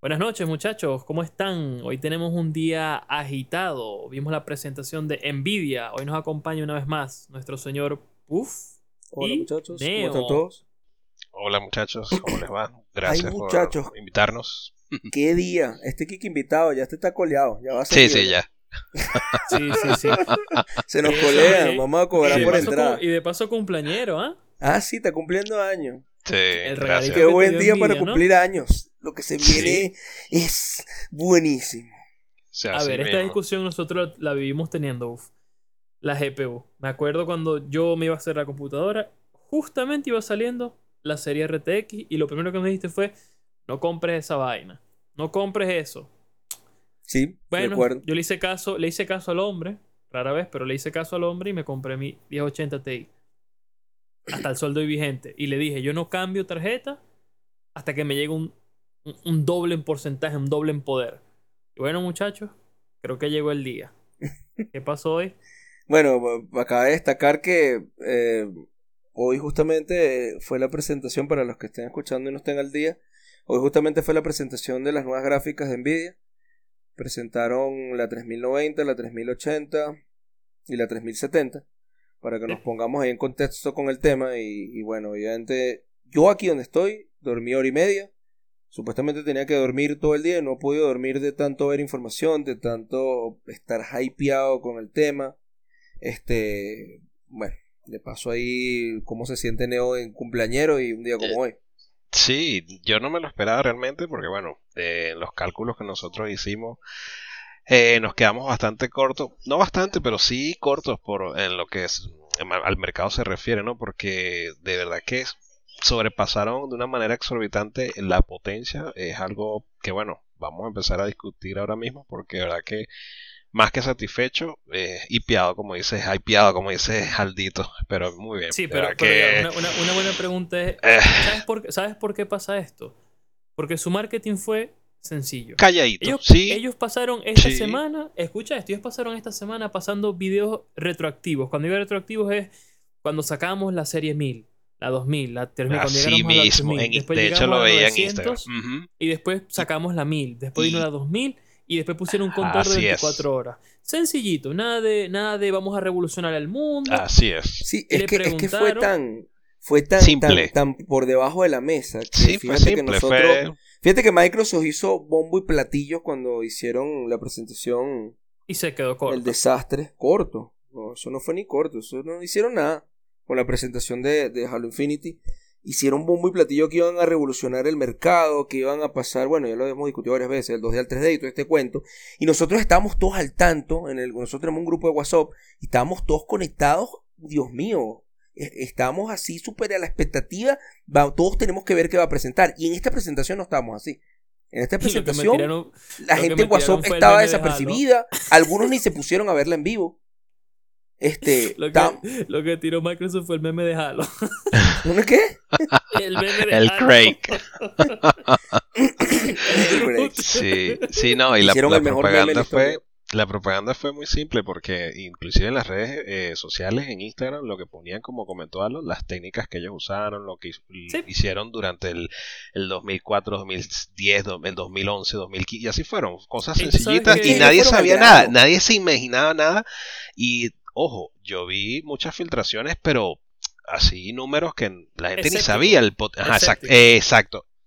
Buenas noches muchachos, ¿cómo están? Hoy tenemos un día agitado. Vimos la presentación de Nvidia. Hoy nos acompaña una vez más nuestro señor Puff. Hola y muchachos, Neo. ¿cómo están todos? Hola muchachos, ¿cómo les va? Gracias muchachos. por invitarnos. ¿Qué día? Este Kiki invitado, ya este está coleado, ya va a Sí, seguir. sí, ya. Sí, sí, sí. Se nos colea, vamos a cobrar por cum- y de paso cumpleañero, ¿ah? Ah, sí, está cumpliendo años. Sí, El regalito Qué buen día envidia, para ¿no? cumplir años. Lo que se Sí. viene es buenísimo. O sea, A ver, esta discusión nosotros la vivimos teniendo, uf. La GPU. Me acuerdo cuando yo me iba a hacer la computadora, justamente iba saliendo la serie RTX y lo primero que me dijiste fue, no compres esa vaina, no compres eso. Sí, Bueno, recuerdo. yo le hice caso, le hice caso al hombre, rara vez, pero le hice caso al hombre y me compré mi 1080 Ti. Hasta el sol de hoy vigente. Y le dije, yo no cambio tarjeta hasta que me llegue un, un, un doble en porcentaje, un doble en poder. Y bueno, muchachos, creo que llegó el día. ¿Qué pasó hoy? Bueno, acaba de destacar que eh, hoy justamente fue la presentación, para los que estén escuchando y no estén al día, hoy justamente fue la presentación de las nuevas gráficas de Nvidia. Presentaron la 3090, la 3080 y la 3070, para que nos pongamos ahí en contexto con el tema. Y, y bueno, obviamente yo aquí donde estoy, dormí hora y media. Supuestamente tenía que dormir todo el día y no he podido dormir de tanto ver información, de tanto estar hypeado con el tema. Este, bueno, le paso ahí cómo se siente Neo en cumpleañero y un día como hoy. Sí, yo no me lo esperaba realmente porque, bueno, eh, en los cálculos que nosotros hicimos, eh, nos quedamos bastante cortos. No bastante, pero sí cortos por en lo que es, em, al mercado se refiere, ¿no? Porque de verdad que sobrepasaron de una manera exorbitante la potencia. Es algo que, bueno, vamos a empezar a discutir ahora mismo porque de verdad que más que satisfecho, eh, hipeado, como dice, hypeado, como dice Aldito, pero muy bien. Sí, pero, verdad pero que- ya, una, una- una buena pregunta es, Eh. ¿sabes por, qué- ¿sabes por qué pasa esto? Porque su marketing fue sencillo. calladito, Ellos, sí, ellos pasaron esta Sí. semana, escucha esto, ellos pasaron esta semana pasando videos retroactivos. Cuando digo retroactivos es cuando sacábamos la serie 1000, la 2000, la 3000, cuando así llegamos a la mismo. 8000, en- después de hecho llegamos lo veía en 900, Instagram. Ujú. y después sacamos la 1000, después vino Y- la 2000 y después pusieron un contador de Así es. 24 horas. Sencillito, nada de, nada de vamos a revolucionar el mundo. Así es. Sí, Le es que, es que fue tan, fue tan, Simple. tan, tan por debajo de la mesa. Que Sí, fue fíjate que simple. nosotros, Fue fíjate que Microsoft hizo bombo y platillo cuando hicieron la presentación Y se quedó corto. El desastre corto. No, eso no fue ni corto. Eso no hicieron nada. Con la presentación de, de Halo Infinity. Hicieron bombo y platillo que iban a revolucionar el mercado. Que iban a pasar. Bueno, ya lo hemos discutido varias veces. El 2D al 3D y todo este cuento. Y nosotros estábamos todos al tanto. En el, nosotros tenemos un grupo de WhatsApp. Y estábamos todos conectados. Dios mío. E- Estábamos así súper a la expectativa. Va- todos tenemos que ver qué va a presentar. Y en esta presentación no estábamos así. En esta presentación tiraron- la gente en WhatsApp estaba de Halo. desapercibida. Algunos ni se pusieron a verla en vivo. Este. Lo tam- que, lo que tiró Microsoft fue el meme de Halo. ¿Una qué? El meme de el Halo. Craig. El Craig. Sí, sí, no, y la, Hicieron la propaganda fue historia. La propaganda fue muy simple porque inclusive en las redes eh, sociales en Instagram lo que ponían como comentó Alo, las técnicas que ellos usaron, lo que Sí. hicieron durante el, el 2004, 2010, do- el 2011, 2015 y así fueron, cosas sencillitas y nadie sabía nada, nadie se imaginaba nada y ojo, yo vi muchas filtraciones, pero así números que la gente ni sabía el pot- Ajá, exacto, eh.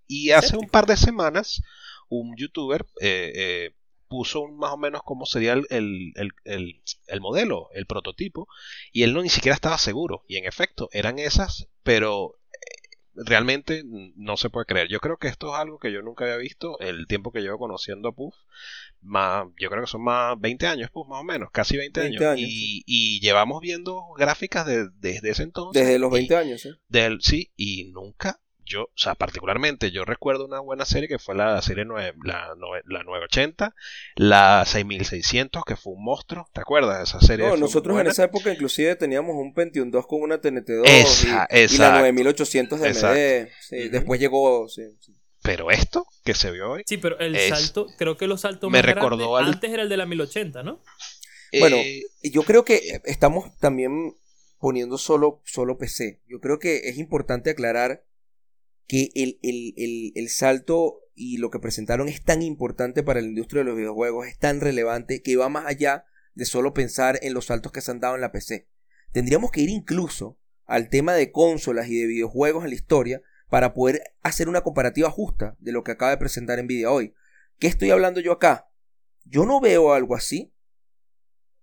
Y hace un par de semanas un youtuber eh, eh, puso un- más o menos cómo sería el, el- el- el- el modelo, el prototipo, y él no ni siquiera estaba seguro. Y en efecto, eran esas, pero eh, realmente no se puede creer. Yo creo que esto es algo que yo nunca había visto el tiempo que llevo conociendo a Puff. Más, yo creo que son más 20 años, Puff, más o menos, casi 20, 20 años. años, y, y llevamos viendo gráficas de- desde ese entonces. Desde los y- 20 años, ¿eh? del, sí, y nunca, yo, o sea, particularmente, yo recuerdo una buena serie que fue la serie 9, la, la 980, la 6600, que fue un monstruo, ¿te acuerdas de esa serie? No, nosotros en esa época inclusive teníamos un Pentium 2 con una TNT2 Esa, y, y la exacto. 9800 de. Exacto. Sí. Después llegó... sí, sí. Pero esto que se vio hoy, Sí, pero el Es- salto, creo que los saltos me más recordó grandes al- antes era el de la 1080, ¿no? Bueno, eh, yo creo que estamos también poniendo solo, solo PC. Yo creo que es importante aclarar que el, el, el, el salto y lo que presentaron es tan importante para la industria de los videojuegos, es tan relevante que va más allá de solo pensar en los saltos que se han dado en la PC. Tendríamos que ir incluso al tema de consolas y de videojuegos en la historia para poder hacer una comparativa justa de lo que acaba de presentar Nvidia hoy. ¿Qué estoy hablando yo acá? Yo no veo algo así.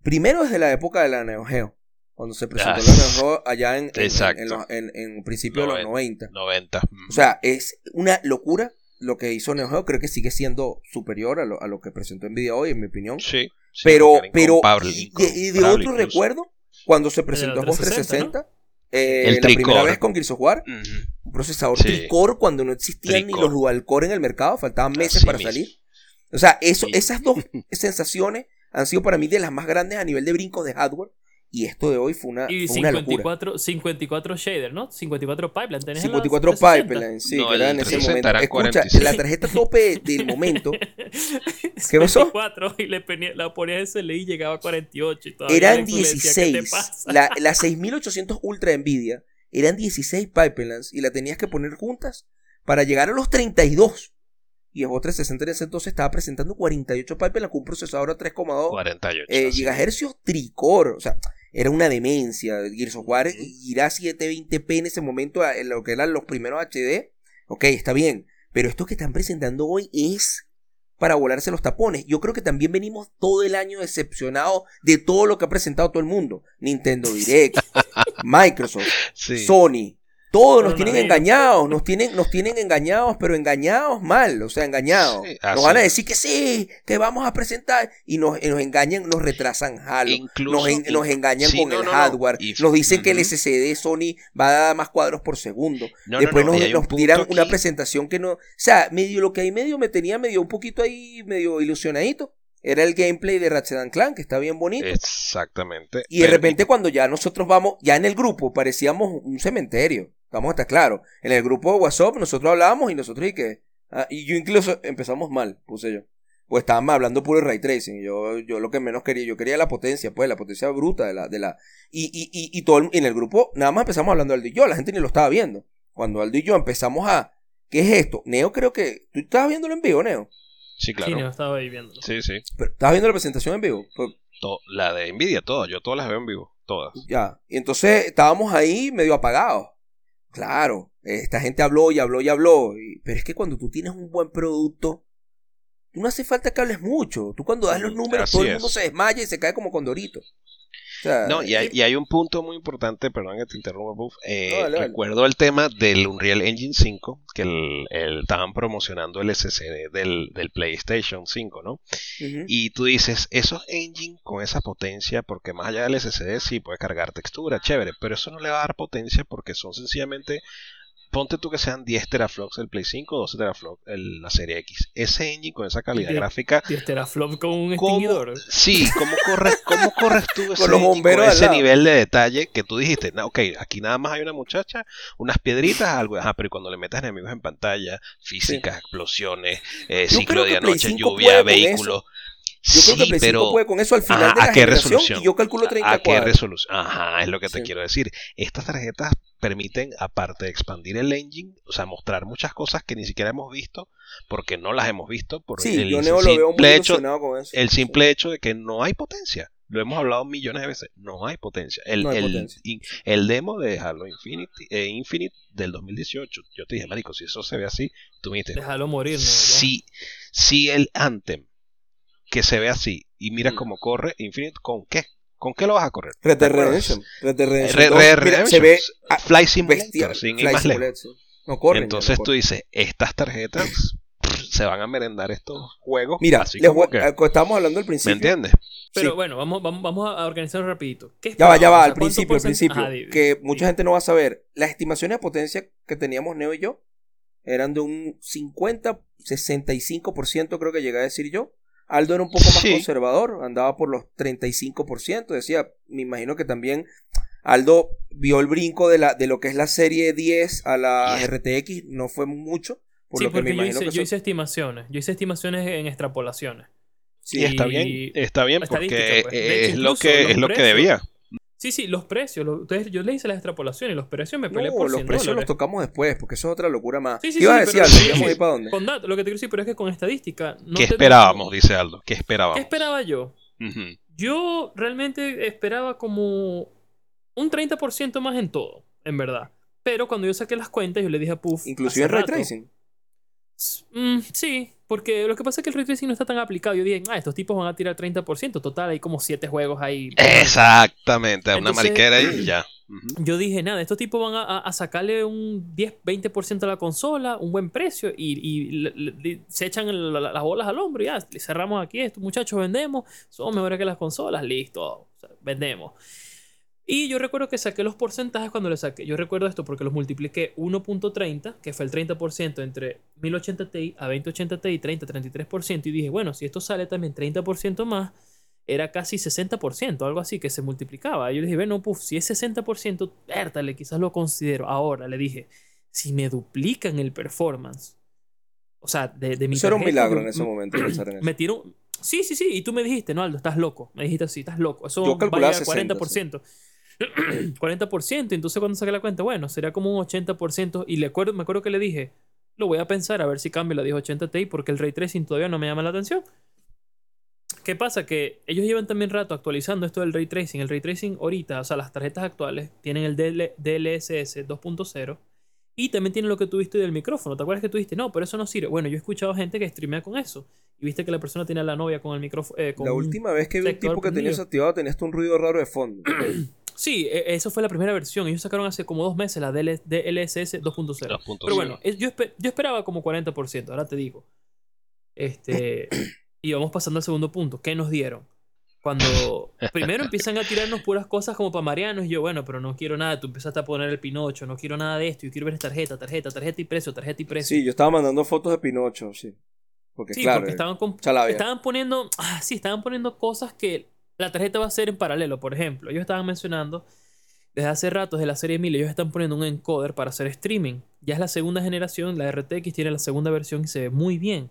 Primero desde la época de la Neo Geo, cuando se presentó la Neo Geo allá en, en, en, principio de los 90. 90. O sea, es una locura lo que hizo Neo Geo. Creo que sigue siendo superior a lo, a lo que presentó Nvidia hoy, en mi opinión. Sí. pero, pero, y, de, otro recuerdo, cuando se presentó Xbox 360, eh, la primera vez con Gears of War, un procesador tricore cuando no existían ni los dual core en el mercado, faltaban meses para salir. O sea, eso, esas dos sensaciones han sido para mí de las más grandes a nivel de brincos de hardware. Y esto de hoy fue una, y 54, 54 shader, ¿no? 54 pipelines. 54 pipelines, sí, era en ese momento. Escucha, la tarjeta tope del momento. ¿Qué pasó? y le ponía, la ponías SLI y llegaba a 48. Y eran 16. la, la 6800 Ultra Nvidia eran 16 pipelines y la tenías que poner juntas para llegar a los 32 y el 360 en ese entonces estaba presentando 48 pipelines con un procesador a 3,2 eh, GHz tricore. O sea, era una demencia. Gears of War irá a 720p en ese momento, en lo que eran los primeros HD. Ok, está bien. Pero esto que están presentando hoy es para volarse los tapones. Yo creo que también venimos todo el año decepcionados de todo lo que ha presentado todo el mundo. Nintendo Direct, Microsoft, Sony, todos nos tienen engañados, nos tienen, nos tienen engañados, pero engañados mal, o sea, engañados. nos van a decir que sí, que vamos a presentar y nos, nos engañan, nos retrasan Halo, nos, engañan con el hardware, nos dicen que el SSD Sony va a dar más cuadros por segundo. Después nos, nos tiran una presentación que no, o sea, medio lo que hay medio me tenía medio un poquito ahí, medio ilusionadito era el gameplay de Ratchet Clank, que está bien bonito. Exactamente. Y de repente cuando ya nosotros vamos, ya en el grupo parecíamos un cementerio. Vamos a estar claros. En el grupo de WhatsApp nosotros hablábamos y nosotros y que... Ah, y yo incluso empezamos mal, puse yo. Pues estábamos hablando puro ray tracing. Yo, yo lo que menos quería, yo quería la potencia, pues, la potencia bruta de la, de la. Y, y, y, y todo en el grupo, nada más empezamos hablando Aldo y yo, la gente ni lo estaba viendo. Cuando Aldo y yo empezamos a. ¿Qué es esto? Neo creo que. ¿Tú estabas viéndolo en vivo, Neo? Sí, claro. Sí, Neo estaba ahí viéndolo. Sí, sí. Pero, ¿Estabas viendo la presentación en vivo? Pues, la de Nvidia, todas. Yo todas las veo en vivo. Todas. Ya. Y entonces estábamos ahí medio apagados. Claro, esta gente habló y habló y habló, pero es que cuando tú tienes un buen producto, tú no hace falta que hables mucho. Tú cuando das los números, todo el mundo se desmaya y se cae como condorito no, y hay, y hay, un punto muy importante, perdón que te interrumpa, Buff. Eh, recuerdo el tema del Unreal Engine 5, que el, estaban promocionando el SSD del, del PlayStation 5, ¿no? Y tú dices, esos engine con esa potencia, porque más allá del SSD sí puede cargar textura, chévere, pero eso no le va a dar potencia porque son sencillamente ponte tú que sean 10 teraflops el Play 5, 12 teraflops el, la serie X. Ese engine con esa calidad gráfica. 10 teraflops con un extinguidor. Sí, ¿cómo corres, cómo corres tú ese, con con ese nivel de detalle que tú dijiste? No, ok, aquí nada más hay una muchacha, unas piedritas, algo. Ajá, pero cuando le metas enemigos en pantalla, físicas, explosiones, eh, ciclo de anoche, lluvia, vehículos. Yo creo que Play pero, puede con eso al final de la ¿a qué resolución? Y yo calculo 30 ¿A qué resolución? Ajá, es lo que te quiero decir. Estas tarjetas permiten, aparte de expandir el engine, o sea, mostrar muchas cosas que ni siquiera hemos visto, porque no las hemos visto, por sí, el, yo simple lo veo muy hecho, con eso. el simple hecho de que no hay potencia. Lo hemos hablado millones de veces, no hay potencia. El, no hay el, potencia. el demo de Halo Infinite, eh, Infinite del 2018, yo te dije, marico, si eso se ve así, tú me dijiste, déjalo morir, ¿no? Si, si el Anthem, que se ve así, y mira mm. cómo corre Infinite, ¿con qué? ¿Con qué lo vas a correr? Red Dead Redemption. Red Dead Redemption. se ve Fly Simulator, sin más lejos. No corren, Entonces tú dices, estas tarjetas se van a merendar estos juegos. Mira, así como que, estábamos hablando al principio. ¿Me entiendes? Pero bueno, vamos, vamos, vamos a organizarlo rapidito. ya va, ya va, al principio, al principio. que mucha gente no va a saber. Las estimaciones de potencia que teníamos Neo y yo eran de un 50, 65% creo que llegué a decir yo. Aldo era un poco más conservador, andaba por los 35%, decía, me imagino que también Aldo vio el brinco de, la, de lo que es la serie 10 a la RTX, no fue mucho. Por sí, porque yo, hice, yo hice, estimaciones, yo hice estimaciones en extrapolaciones. Sí, está bien, está bien porque pues. es, lo que, es lo que debía. Sí, sí, los precios. lo- ustedes, yo le hice las extrapolaciones y los precios me peleé No, por los 100 precios los tocamos después, porque eso es otra locura más. Sí, sí, ¿Qué ibas sí, a decir, pero Aldo? sí, ¿Íbamos a sí. para dónde? Con datos, lo que te quiero decir, pero es que con estadística. No ¿Qué te- esperábamos? Dice Aldo. ¿Qué esperábamos? ¿Qué esperaba yo? Yo realmente esperaba como un 30% más en todo, en verdad. Pero cuando yo saqué las cuentas, yo le dije a Puff. Inclusive en ray rato, tracing. Mm, sí, porque lo que pasa es que el ray tracing no está tan aplicado. Yo dije, ah, estos tipos van a tirar 30%. Total, hay como 7 juegos ahí. Exactamente, una Entonces- mariquera ahí y ya. Yo dije, nada, estos tipos van a, sacarle un 10-20% a la consola, un buen precio, y, y le- le- le- se echan el- la- las bolas al hombro y ya, le cerramos aquí esto, muchachos, vendemos, somos mejores que las consolas, listo, o sea, vendemos. Y yo recuerdo que saqué los porcentajes cuando le saqué. Yo recuerdo esto porque los multipliqué 1.30, que fue el 30% entre 1080 Ti a 2080 Ti, 30-33%. Y dije, bueno, si esto sale también 30% más, era casi 60%, algo así, que se multiplicaba. Y yo le dije, bueno, puff, si es 60%, vértale, quizás lo considero. Ahora le dije, si me duplican el performance, o sea, de, de mi Eso era un milagro en ese momento pensar en eso. me tiró. Sí, sí, sí. Y tú me dijiste, no, Aldo, estás loco. Me dijiste así, estás loco. Eso Yo va a llegar a 60, 40%. 40%. Entonces cuando saqué la cuenta, bueno, sería como un 80%. Y le acuerdo, me acuerdo que le dije, lo voy a pensar a ver si cambio la 1080 Ti porque el ray tracing todavía no me llama la atención. ¿Qué pasa? Que ellos llevan también rato actualizando esto del ray tracing. El ray tracing ahorita, o sea, las tarjetas actuales tienen el DL DLSS 2.0 y también tienen lo que tuviste del micrófono. ¿Te acuerdas que tuviste? No, pero eso no sirve. Bueno, yo he escuchado gente que streamea con eso. Y viste que la persona tiene a la novia con el micrófono. eh, La última vez que vi un tipo que tenía eso activado tenía hasta un ruido raro de fondo. Sí, e- eso fue la primera versión. Ellos sacaron hace como dos meses la DL DLSS 2.0. 2.0. Pero bueno, yo, espe- yo esperaba como 40%, ahora te digo. Este, y vamos pasando al segundo punto. ¿Qué nos dieron? Cuando primero empiezan a tirarnos puras cosas como para Marianos, y yo, bueno, pero no quiero nada. Tú empezaste a poner el Pinocho, no quiero nada de esto. Yo quiero ver esta tarjeta, tarjeta, tarjeta y precio, tarjeta y precio. Sí, yo estaba mandando fotos de Pinocho, sí. Porque Sí, claro, porque estaban, con- chalavia. estaban poniendo. Ah, sí, estaban poniendo cosas que la tarjeta va a hacer en paralelo. Por ejemplo, ellos estaban mencionando desde hace rato, desde la serie 1000, ellos están poniendo un encoder para hacer streaming. Ya es la segunda generación, la RTX tiene la segunda versión y se ve muy bien.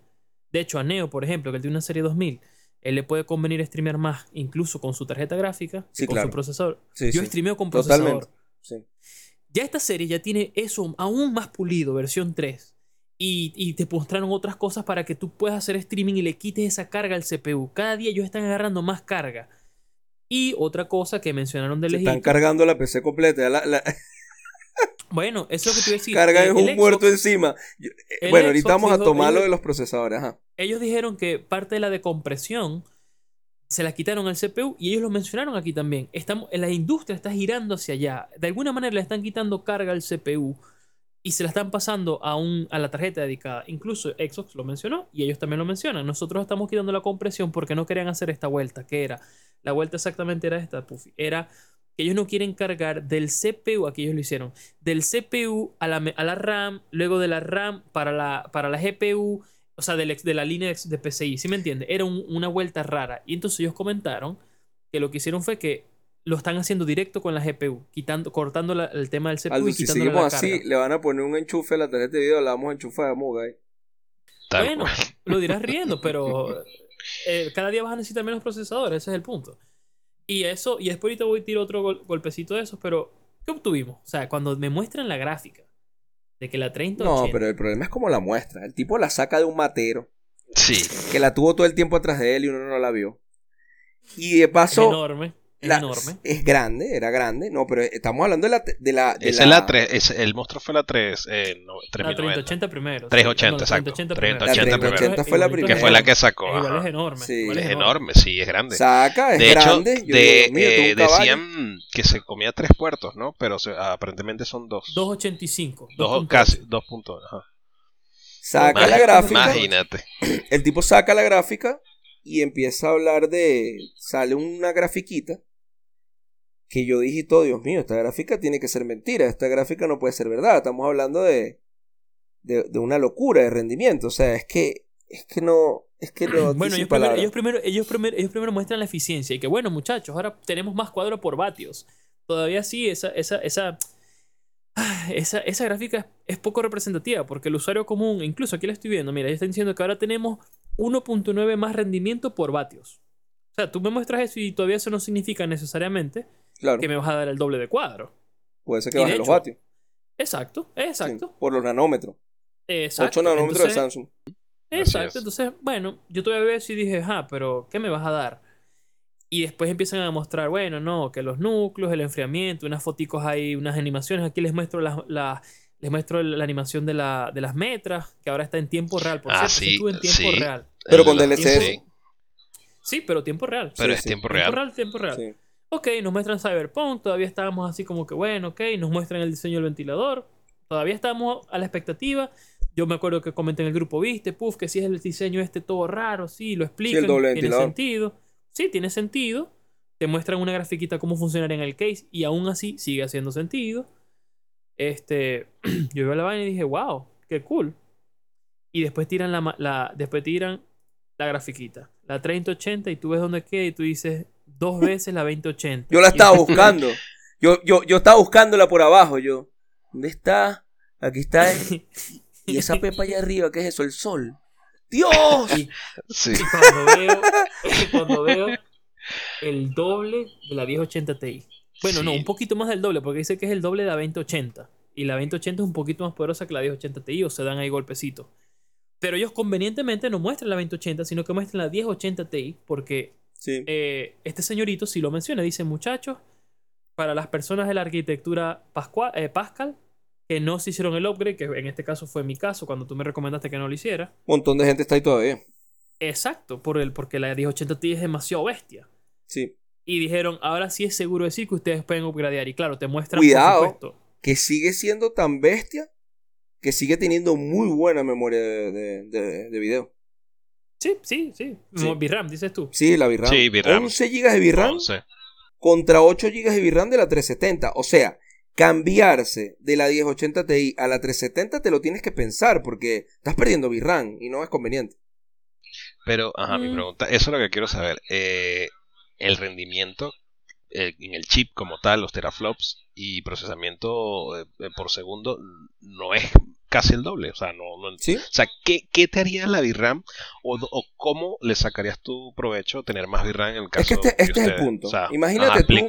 De hecho, a Neo, por ejemplo, que él tiene una serie 2000, él le puede convenir streamear más, incluso con su tarjeta gráfica, Sí, con claro. su procesador. Sí, Yo sí. streameo con procesador. Ya esta serie ya tiene eso aún más pulido, versión 3. Y, y te mostraron otras cosas para que tú puedas hacer streaming y le quites esa carga al CPU. Cada día ellos están agarrando más carga. Y otra cosa que mencionaron de Se están cargando la PC completa. la- la- Bueno, eso es lo que te iba a decir. carga es un Xbox- muerto encima. Yo- eh, bueno, ahorita vamos a tomar lo de los procesadores. Ajá. Ellos dijeron que parte de la decompresión se la quitaron al CPU y ellos lo mencionaron aquí también. Estamos, la industria está girando hacia allá. De alguna manera le están quitando carga al CPU y se la están pasando a, un, a la tarjeta dedicada. Incluso Xbox lo mencionó y ellos también lo mencionan. Nosotros estamos quitando la compresión porque no querían hacer esta vuelta. que era? La vuelta exactamente era esta, Puffy. Era que ellos no quieren cargar del CPU, aquí ellos lo hicieron, del CPU a la, a la RAM, luego de la RAM para la, para la GPU, o sea, de la línea de- PCI, ¿sí me entiendes? Era un- una vuelta rara. Y entonces ellos comentaron que lo que hicieron fue que lo están haciendo directo con la GPU, quitando, cortando la- el tema del CPU Aldo, y si seguimos la así, carga. le van a poner un enchufe a la tarjeta de video. La vamos a enchufar a eh. Bueno, cual. lo dirás riendo, pero eh, cada día vas a necesitar menos procesadores, ese es el punto. Y eso, y después ahorita voy a tirar otro gol- golpecito de esos, pero ¿qué obtuvimos? O sea, cuando me muestran la gráfica de que la 30 No, pero el problema es como la muestra. El tipo la saca de un matero Sí. que la tuvo todo el tiempo atrás de él y uno no la vio. Y de es paso, enorme, la- enorme. es grande, era grande. No, pero estamos hablando de la. De la, de Esa la- es la 3, es- el monstruo fue la 3, eh, no, La 3090. 3080 primero. 380, No, la exacto. 3080 primero. 3080 La 3080 fue la primera. Que fue la que sacó. Igual ajá. es enorme. Sí. igual Es es enorme, sí, es grande. Saca, es De hecho, grande. Yo de- digo, eh, decían que se comía tres puertos, ¿no? Pero se- aparentemente son dos. 285. Dos, 2.8. casi, dos puntos. ajá. Saca la gráfica. Imagínate. El tipo saca la gráfica y empieza a hablar de. Sale una grafiquita. Que yo dije todo, Dios mío, esta gráfica tiene que ser mentira. Esta gráfica no puede ser verdad. Estamos hablando de. De, de una locura de rendimiento. O sea, es que. Es que no. Es que no. Bueno, ellos primero, ellos, primero, ellos, primero, ellos primero muestran la eficiencia y que bueno, muchachos, ahora tenemos más cuadro por vatios. Todavía sí, esa, esa, esa, esa, esa gráfica es, es poco representativa porque el usuario común, incluso aquí la estoy viendo, mira, ellos están diciendo que ahora tenemos 1.9 más rendimiento por vatios. O sea, tú me muestras eso y todavía eso no significa necesariamente Claro. que me vas a dar el doble de cuadro. Puede ser que baje los vatios. Exacto, sí, exacto. por los nanómetros. exacto. 8 nanómetros de Samsung. Exacto, es. entonces, bueno, yo todavía veo eso y dije, ah, pero ¿qué me vas a dar? Y después empiezan a mostrar, bueno, no, que los núcleos, el enfriamiento, unas foticos ahí, unas animaciones. Aquí les muestro las, las- les muestro la animación de, la, de las metras, que ahora está en tiempo real. Por Ah, cierto, sí, estuvo en tiempo sí. real. Pero con DLCs. sí, Sí, pero tiempo real. pero Sí, es sí. tiempo Tiempo real. real, tiempo real. Sí. Ok, nos muestran Cyberpunk, todavía estábamos así como que bueno, ok, nos muestran el diseño del ventilador, todavía estamos a la expectativa. Yo me acuerdo que comenté en el grupo, viste, puf, que si es el diseño este todo raro, sí, lo explican, doble tiene sentido. Sí, tiene sentido. Te muestran una grafiquita cómo funcionaría en el case y aún así sigue haciendo sentido. Este, yo veo la vaina y dije, wow, qué cool. Y después tiran la, la después tiran la grafiquita, la 3080 y tú ves dónde queda y tú dices dos veces la 2080. Yo la estaba buscando. Yo, yo, yo estaba buscándola por abajo. Yo, ¿dónde está? Aquí está. Y esa pepa allá arriba, ¿qué es eso? El sol. ¡Dios! Y, Sí. y cuando veo, cuando veo el doble de la 1080 Ti. Bueno, no, un poquito más del doble, porque dice que es el doble de la 2080. Y la 2080 es un poquito más poderosa que la 1080 Ti, o se dan ahí golpecitos. Pero ellos convenientemente no muestran la 2080, sino que muestran la 1080 Ti, porque Sí. eh, este señorito sí lo menciona. Dice, muchachos, para las personas de la arquitectura Pascua- eh, Pascal, que no se hicieron el upgrade, que en este caso fue mi caso, cuando tú me recomendaste que no lo hiciera. Un montón de gente está ahí todavía. Exacto, por el, porque la 1080 Ti es demasiado bestia. Sí. Y dijeron, ahora sí es seguro decir que ustedes pueden upgradear. Y claro, te muestran, Cuidado. por supuesto. Que sigue siendo tan bestia que sigue teniendo muy buena memoria de, de, de- de video. Sí, sí, sí. Sí. VRAM, dices tú. Sí, la VRAM. Sí, VRAM. 11 GB de VRAM 11. contra 8 GB de VRAM de la 370. O sea, cambiarse de la 1080 Ti a la 370 te lo tienes que pensar porque estás perdiendo VRAM y no es conveniente. Pero, ajá, mi Mm. pregunta, eso es lo que quiero saber. Eh, el rendimiento en el chip como tal, los teraflops y procesamiento eh, eh, por segundo no es casi el doble. O sea, no, no- ¿Sí? o sea ¿qué, qué te haría la VRAM o, o cómo le sacarías tu provecho tener más VRAM en el caso Es que este, este es el punto. o sea, imagínate ajá, tú.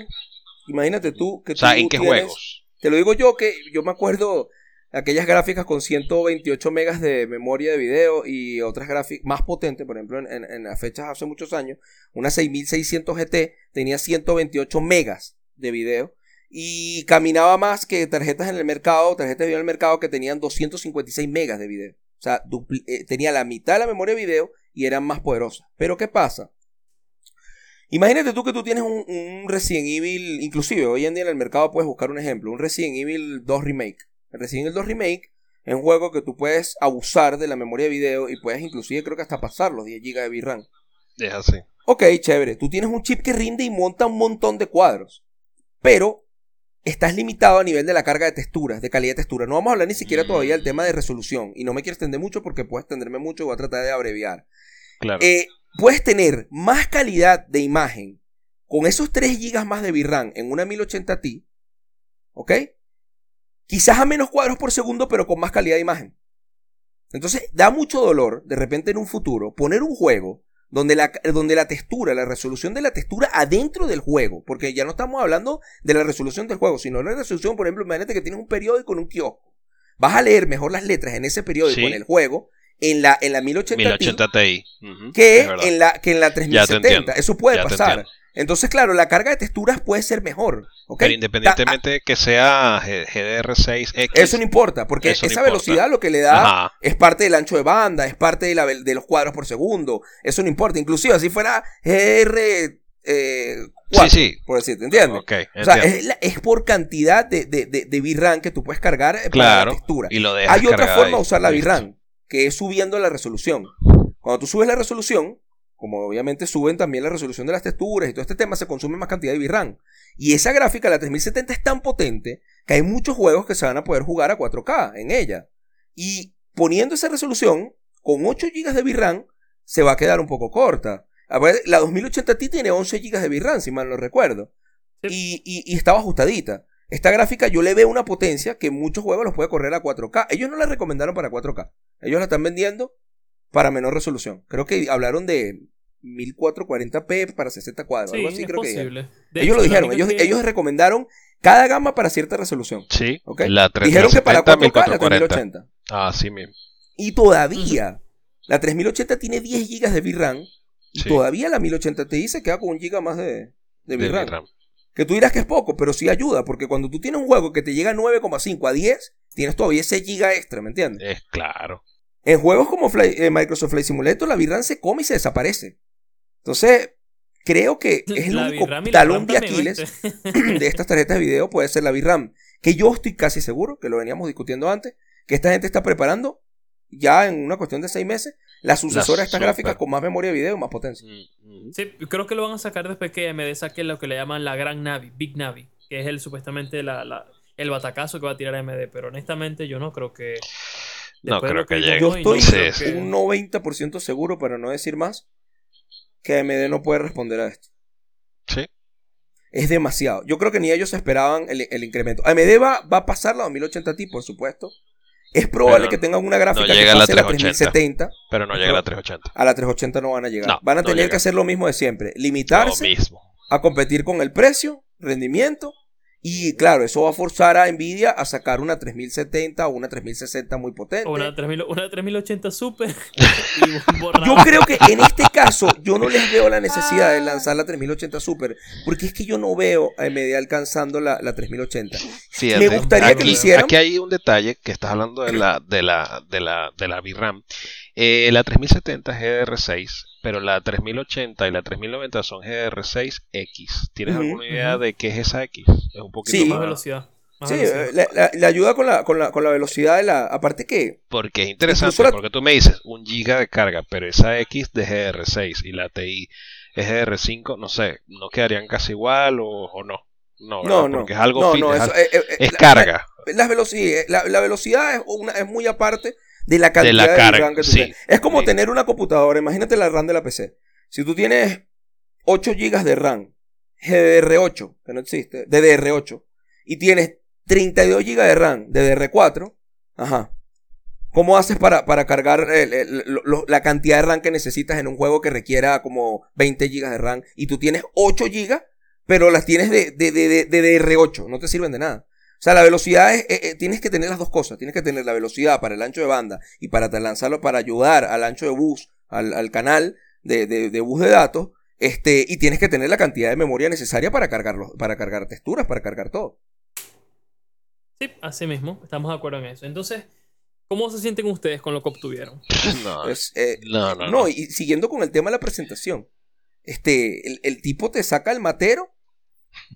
Imagínate tú que O sea, tú ¿en qué tienes- juegos? Te lo digo yo que yo me acuerdo aquellas gráficas con 128 megas de memoria de video y otras gráficas más potentes, por ejemplo, en, en- las fechas hace muchos años, una 6600 GT tenía 128 megas de video y caminaba más que tarjetas en el mercado, tarjetas de video en el mercado que tenían 256 megas de video. O sea, eh, tenía la mitad de la memoria de video y eran más poderosas. Pero ¿qué pasa? Imagínate tú que tú tienes un, un Resident Evil, inclusive hoy en día en el mercado puedes buscar un ejemplo, un Resident Evil 2 Remake. El Resident Evil 2 Remake es un juego que tú puedes abusar de la memoria de video y puedes inclusive creo que hasta pasar los 10 GB de VRAM. Es así. Ok, chévere, tú tienes un chip que rinde y monta un montón de cuadros, pero estás limitado a nivel de la carga de texturas, de calidad de textura. No vamos a hablar ni siquiera Mm. todavía del tema de resolución y no me quiero extender mucho porque puedo extenderme mucho, voy a tratar de abreviar. Claro. Eh, puedes tener más calidad de imagen con esos 3 GB más de VRAM en una 1080 Ti, ¿ok? Quizás a menos cuadros por segundo, pero con más calidad de imagen. Entonces, da mucho dolor, de repente en un futuro, poner un juego donde la, donde la textura, la resolución de la textura adentro del juego, porque ya no estamos hablando de la resolución del juego, sino la resolución, por ejemplo, imagínate que tienes un periódico en un kiosco. Vas a leer mejor las letras en ese periódico, Sí. en el juego, en la, en la 1080, Ti, 1080 Ti. Que en la que en la Ya te 3070. entiendo. Eso puede Ya pasar. Entonces, claro, la carga de texturas puede ser mejor. Pero independientemente que sea G- GDR6X. Ta- Eso no importa, porque no esa importa. velocidad lo que le da Ajá. es parte del ancho de banda, es parte de, la, de los cuadros por segundo. Eso no importa. Inclusive así fuera GR eh, 4, Sí, sí. por decirte, ¿entiendes? O sea, es, la- es por cantidad de, de, de, de VRAM que tú puedes cargar eh, para Claro. la textura. Y lo Hay otra forma de usar la. VRAM, que es subiendo la resolución. Cuando tú subes la resolución, como obviamente suben también la resolución de las texturas y todo este tema, se consume más cantidad de VRAM. Y esa gráfica, la 3070, es tan potente que hay muchos juegos que se van a poder jugar a 4K en ella. Y poniendo esa resolución, con 8 GB de VRAM, se va a quedar un poco corta. A ver, la 2080 Ti tiene 11 GB de VRAM, si mal no recuerdo. Sí. Y, y, y estaba ajustadita. Esta gráfica yo le veo una potencia que muchos juegos los puede correr a 4K. Ellos no la recomendaron para 4K. Ellos la están vendiendo para menor resolución. Creo que hablaron de 1440p para 60 cuadros. Sí, algo así es creo que dijeron. posible. De Ellos lo hecho, dijeron, la ellos, que- ellos recomendaron cada gama para cierta resolución. Sí, ¿ok? la 3, Dijeron que para 4K la 1440. 3080. Ah, sí mismo. Y todavía la 3080 tiene 10 GB de VRAM y Sí. todavía la 1080 Ti se queda con un giga más de, de de VRAM. VRAM. Que tú dirás que es poco, pero sí ayuda, porque cuando tú tienes un juego que te llega a 9,5 a 10, tienes todavía ese giga extra, ¿me entiendes? Es claro. En juegos como eh, Microsoft Flight Simulator, la VRAM se come y se desaparece. Entonces, creo que es el La único talón de Aquiles de estas tarjetas de video puede ser la VRAM. Que yo estoy casi seguro, que lo veníamos discutiendo antes, que esta gente está preparando ya en una cuestión de seis meses la sucesora de estas super. gráficas con más memoria de video y más potencia. Mm, mm. Sí, creo que lo van a sacar después que AMD saque lo que le llaman la Gran Navi, Big Navi, que es el supuestamente la, la- el batacazo que va a tirar AMD, pero honestamente yo no creo que... No después creo que llegue. Yo estoy Sí, un 90% seguro, para no decir más, que AMD no puede responder a esto. Sí. Es demasiado. Yo creo que ni ellos esperaban el, el incremento. AMD va, va a pasar la 2080 Ti, por supuesto. Es probable Pero que tengan una gráfica no que llega a la pase la 380. 3070. Pero no llega a la 380. A la 380 no van a llegar. No, van a no tener llega. que hacer lo mismo de siempre. Lo Limitarse mismo. a competir con el precio, rendimiento. Y claro, eso va a forzar a Nvidia a sacar una 3070 o una 3060 muy potente. O una, 3000 una 3080 Super. Yo creo que en este caso yo no les veo la necesidad de lanzar la 3080 Super, porque es que yo no veo a AMD alcanzando la, la 3080. Fíjate, Me gustaría que lo hicieran. Aquí hay un detalle que estás hablando de la, de la, de la, de la VRAM. Eh, la 3070 es GDR6, pero la 3080 y la 3090 son GDR6X. ¿Tienes Ujú, alguna idea ujú. de qué es esa X? Es un poquito Sí. más más- velocidad. más Sí, velocidad. eh, la, la- la ayuda con la, con, la, con la velocidad de la... Aparte que... Porque es interesante, porque tú me dices un giga de carga, pero esa X de GDR6 y la TI es GDR5, no sé, ¿no quedarían casi igual o, o no? No, No, no. porque es algo no, no, es, eso, al- eh, eh, eh, es carga. La, la velocidad, la, la velocidad es, una, es muy aparte de la cantidad la de, RAM que tú sí. tienes. Es como Sí. tener una computadora. Imagínate la RAM de la PC. Si tú tienes 8 GB de RAM, GDR8, que no existe, DDR8, y tienes 32 GB de RAM, DDR4, ajá. ¿Cómo haces para, para cargar el- el- lo- lo- la cantidad de RAM que necesitas en un juego que requiera como 20 GB de RAM y tú tienes 8 GB, pero las tienes de, de, de, de- de DDR8? No te sirven de nada. O sea, la velocidad es, eh, eh, tienes que tener las dos cosas. Tienes que tener la velocidad para el ancho de banda y para te- lanzarlo para ayudar al ancho de bus, al, al canal de, de, de bus de datos. Este, y tienes que tener la cantidad de memoria necesaria para cargarlo, para cargar texturas, para cargar todo. Sí, así mismo, estamos de acuerdo en eso. Entonces, ¿cómo se sienten ustedes con lo que obtuvieron? No, Es, eh, no, no, no, no. y siguiendo con el tema de la presentación. Este, el, el tipo te saca el matero.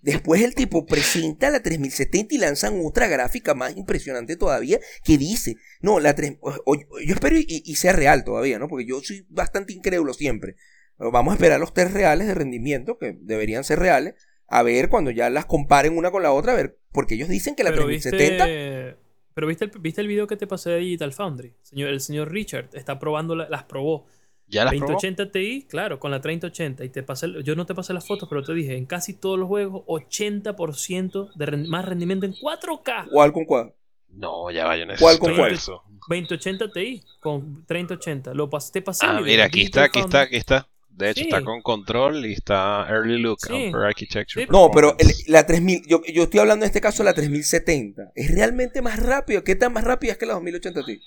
Después el tipo presenta la 3070 y lanzan otra gráfica más impresionante todavía que dice, no, la 3, o- o- yo espero y, y sea real todavía, ¿no? Porque yo soy bastante incrédulo siempre. Vamos a esperar los test reales de rendimiento, que deberían ser reales, a ver cuando ya las comparen una con la otra, a ver, porque ellos dicen que la Pero 3070... viste, pero viste el, viste el video que te pasé de Digital Foundry. Señor, el señor Richard está probando, la- las probó. ¿Ya las probó? 2080 Ti, claro, con la 3080. Y te pasé, yo no te pasé las fotos, pero te dije, en casi todos los juegos, 80% de más rendimiento en 4K. ¿Cuál con cuál? No, ya va, yo necesito ¿Cuál con cuál? eso. 2080 Ti con 3080. Lo pasé, te pasé Ah, mira, aquí está, aquí está, aquí está. De hecho, Sí. está con control y está early look, Sí. Architecture. Sí. No, pero el- la 3000, yo, yo estoy hablando en este caso de la 3070. Es realmente más rápido. ¿Qué tan más rápida es que la 2080 Ti?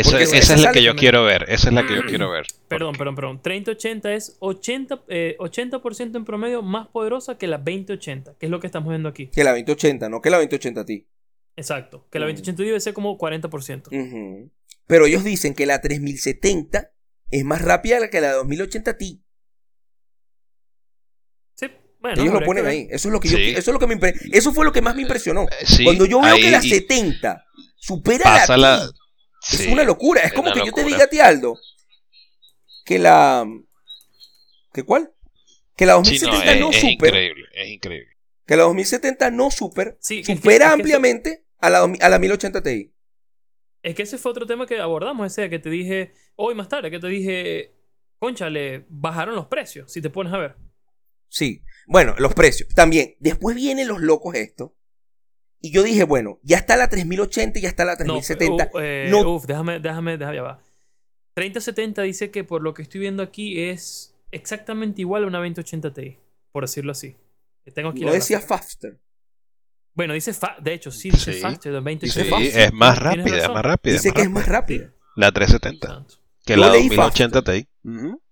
Esa, es la que yo quiero ver. Esa es la que yo quiero ver. Perdón, perdón, perdón. 3080 es 80, eh, 80% en promedio más poderosa que la 2080, que es lo que estamos viendo aquí. Que la 2080, no que la 2080 Ti. Exacto. Que la Mm. 2080 debe ser como 40%. Ujú. Pero ellos dicen que la 3070 es más rápida que la 2080 Ti. Sí, bueno. ellos lo ponen ahí. Eso es lo que yo, Sí. eso es lo que me impre- eso fue lo que más me impresionó. Sí, Cuando yo veo que la 70 supera pasa la la... Sí, es una locura. Es es como que yo te diga a ti, Aldo, que la ¿que cuál? Que la Sí, no, 2070 es, no, es super, increíble, es increíble. que la 2070 no super Sí, es que- supera es que ampliamente a la, a la 1080 Ti. Es que ese fue otro tema que abordamos, ese que te dije hoy más tarde, que te dije, conchale, bajaron los precios, si te pones a ver. Sí. Bueno, los precios. También. Después vienen los locos esto. Y yo dije, bueno, ya está la 3080 y ya está la No, 3070. uh, eh, No- uf, déjame, déjame, déjame, ya va. 3070 dice que por lo que estoy viendo aquí es exactamente igual a una 2080 Ti, por decirlo así. Tengo aquí No la decía gráfica. faster. Bueno, dice fa- de hecho, sí, dice Sí. faster de 2080. Dice Sí, es más rápida, es más rápida. Dice que es más rápida. La 370. Que Yo la leí 2080 Ti.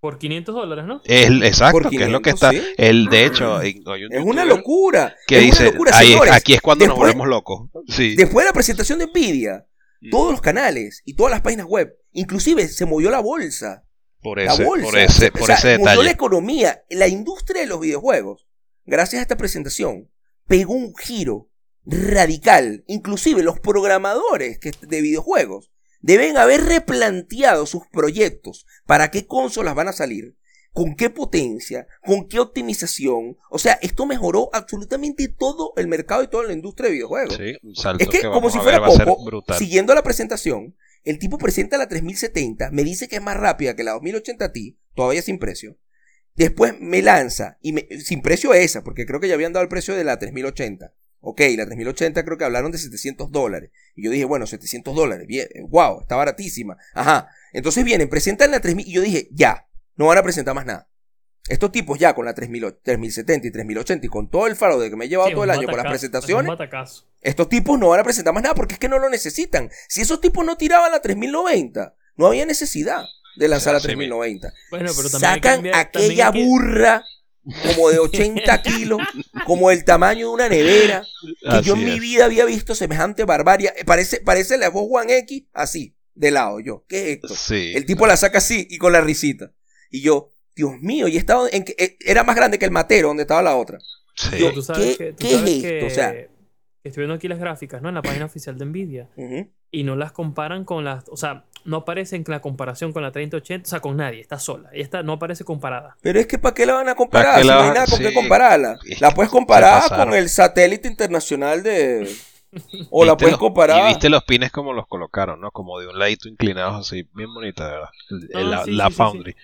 Por 500 dólares, ¿no? Es, exacto, Por que es lo que 500, está. sí. El, de hecho, hay un Es una locura. Que es dice, una locura, ahí- señores. aquí es cuando nos volvemos locos. Sí. Después de la presentación de Nvidia, Mm. todos los canales y todas las páginas web, inclusive se movió la bolsa. por La ese, bolsa. por ese, O por sea, ese movió la economía, la industria de los videojuegos, gracias a esta presentación, pegó un giro radical. Inclusive los programadores que- de videojuegos deben haber replanteado sus proyectos para qué consolas van a salir, con qué potencia, con qué optimización. O sea, esto mejoró absolutamente todo el mercado y toda la industria de videojuegos. Sí, salto Es que, como si fuera ver poco, siguiendo la presentación, el tipo presenta la 3070, me dice que es más rápida que la 2080 Ti, todavía sin precio. Después me lanza, y me- sin precio esa, porque creo que ya habían dado el precio de la 3080. Ok, la 3080 creo que hablaron de 700 dólares. Y yo dije, bueno, 700 dólares, bien, wow, está baratísima. Ajá. Entonces vienen, presentan la 3000 y yo dije, ya, no van a presentar más nada. Estos tipos ya con la 3000 3070 y 3080 y con todo el faro de que me he llevado Sí, todo el año con las presentaciones, estos tipos no van a presentar más nada porque es que no lo necesitan. Si esos tipos no tiraban la 3090, no había necesidad de lanzar la Sí, 3090. Bueno, pero también Sacan cambiar- también aquella que- burra como de 80 kilos, como el tamaño de una nevera, que yo en mi vida había visto semejante barbarie. Parece, parece la Xbox One X así, de lado. Yo, ¿qué es esto? Sí. El tipo la saca así y con la risita. Y yo, Dios mío, y estaba en que, eh, era más grande que el matero donde estaba la otra. Sí. yo- Tú sabes ¿Qué- que, tú qué es esto? que- O sea- estoy viendo aquí las gráficas, ¿no? En la página oficial de Nvidia. Y no las comparan con las. O sea, no aparece en la comparación con la 3080. O sea, con nadie. Está sola. Esta no aparece comparada. Pero es que ¿para qué la van a ¿Para comparar? Si la no hay nada con sí. qué compararla. La puedes comparar con el satélite internacional de... O la ¿Viste puedes los- comparar... Y viste los pines como los colocaron, ¿no? Como de un ladito inclinados así, bien bonita, de verdad. El- Ah, la sí, la sí, sí, Foundry.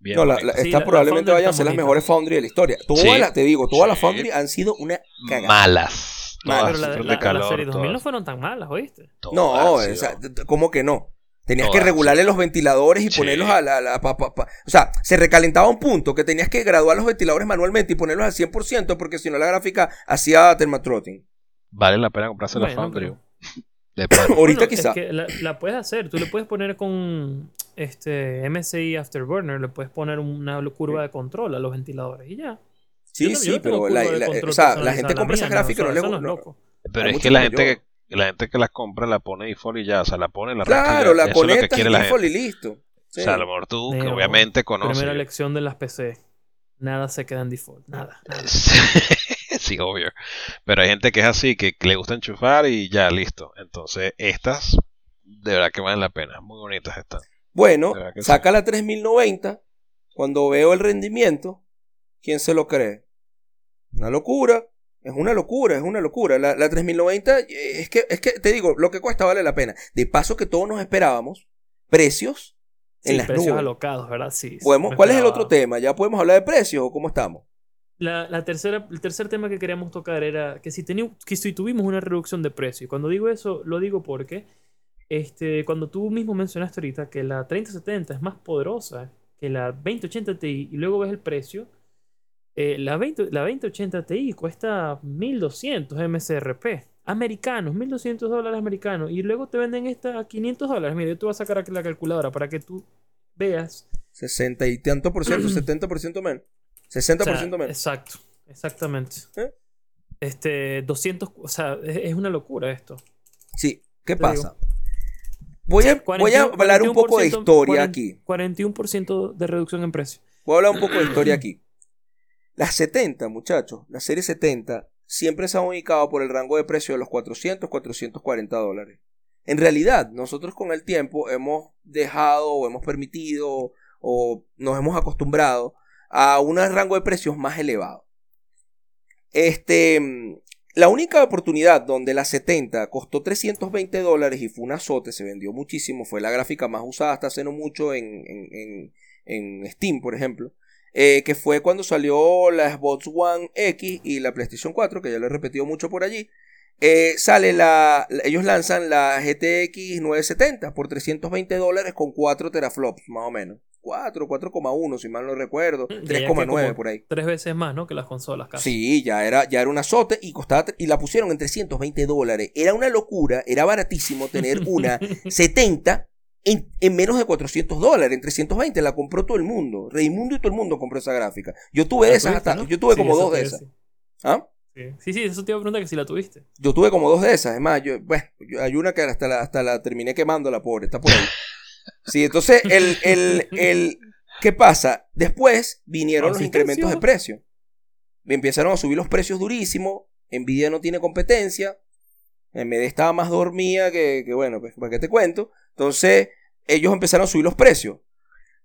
Bien No, la, Sí, la probablemente vayan a ser las mejores Foundry de la historia. Todas Sí. las, te digo, todas las. Foundry han sido una cagada. Malas. Malas. Todas Pero la, la- de calor. la serie 2000 no fueron tan malas, ¿oíste? Todas No, o sea, ¿cómo que no? Tenías que regularle los ventiladores y Sí. ponerlos a la... la- pa- pa- pa- O sea, se recalentaba un punto que tenías que graduar los ventiladores manualmente y ponerlos al 100% porque si no la gráfica hacía thermatrotting. Vale la pena comprarse la Bueno, Foundry. pero- De pana. Ahorita Bueno, quizá. Es que la, la puedes hacer. Tú le puedes poner con este MSI Afterburner, le puedes poner una curva de control a los ventiladores y ya. Sí, sí, pero la, de la- control o sea, la personalizada, gente compra mía esa gráfica y no le eso no es. Pero es que la gente que la gente que las compra la pone default y ya, o sea, la pone, la Claro, la Eso es lo que conectas la default gente. y listo. Sí. O sea, a lo mejor tú, que obviamente conoces. Primera lección de las PC. Nada se queda en default. Nada. nada. sí, obvio. Pero hay gente que es así, que le gusta enchufar y ya, listo. Entonces, estas, de verdad que valen la pena. Muy bonitas están. Bueno, saca la 3090. Cuando veo el rendimiento, ¿quién se lo cree? Una locura. Es una locura, es una locura. La, la 3090, eh, es que, es que te digo, lo que cuesta vale la pena. De paso que todos nos esperábamos, precios en Sí, las precios nubes. alocados, ¿verdad? Sí. Podemos, ¿Cuál es el otro tema? ¿Ya podemos hablar de precios o cómo estamos? La, la tercera, el tercer tema que queríamos tocar era que si, teni- que si tuvimos una reducción de precio. Y cuando digo eso, lo digo porque este, cuando tú mismo mencionaste ahorita que la 3070 es más poderosa que la 2080 Ti y luego ves el precio, eh, la, 20, la 2080 Ti cuesta 1200 MSRP. Americanos, 1200 dólares americanos. Y luego te venden esta a 500 dólares. Mira, yo te voy a sacar aquí la calculadora para que tú veas 60 y tanto por ciento, 70 por ciento menos. 60 por o sea, ciento menos. Exacto, exactamente. ¿Eh? Este, 200, o sea, es, es una locura esto. Sí, ¿qué te pasa? Voy a, voy a 41, hablar un poco de 41%, historia 40, aquí. 41% de reducción en precio. Voy a hablar un poco de historia aquí. Las 70, muchachos, la serie 70 siempre se han ubicado por el rango de precio de los 400, 440 dólares. En realidad, nosotros con el tiempo hemos dejado o hemos permitido o nos hemos acostumbrado a un rango de precios más elevado. Este, la única oportunidad donde la 70 costó 320 dólares y fue un azote, se vendió muchísimo, fue la gráfica más usada hasta hace no mucho en, en, en Steam, por ejemplo. Eh, que fue cuando salió la Xbox One X y la PlayStation 4, que ya lo he repetido mucho por allí. eh, sale la, ellos lanzan la GTX 970 por 320 dólares con 4 teraflops, más o menos. 4, 4,1 si mal no recuerdo. Mm, Ya, ya que 3,9 como por ahí. Tres veces más, ¿no? Que las consolas casi. Sí, ya era, ya era un azote y costaba y la pusieron en 320 dólares. Era una locura, era baratísimo tener una 70 en, en menos de 400 dólares, en 320 la compró todo el mundo. Raimundo y todo el mundo compró esa gráfica. Yo tuve ¿La de esas tuviste, hasta, no? yo tuve Sí, como dos de esas. ¿Ah? Sí. sí, eso te iba a preguntar que si la tuviste. Yo tuve como dos de esas. Es más, yo, bueno, yo- hay una que hasta la, hasta la terminé quemando, la pobre, está por ahí. Sí, entonces, el, el, el, ¿qué pasa? Después vinieron los Consistencia. incrementos de precio. Empezaron a subir los precios durísimo. Nvidia no tiene competencia. AMD estaba más dormida que, que bueno, pues, ¿para qué te cuento? Entonces, ellos empezaron a subir los precios.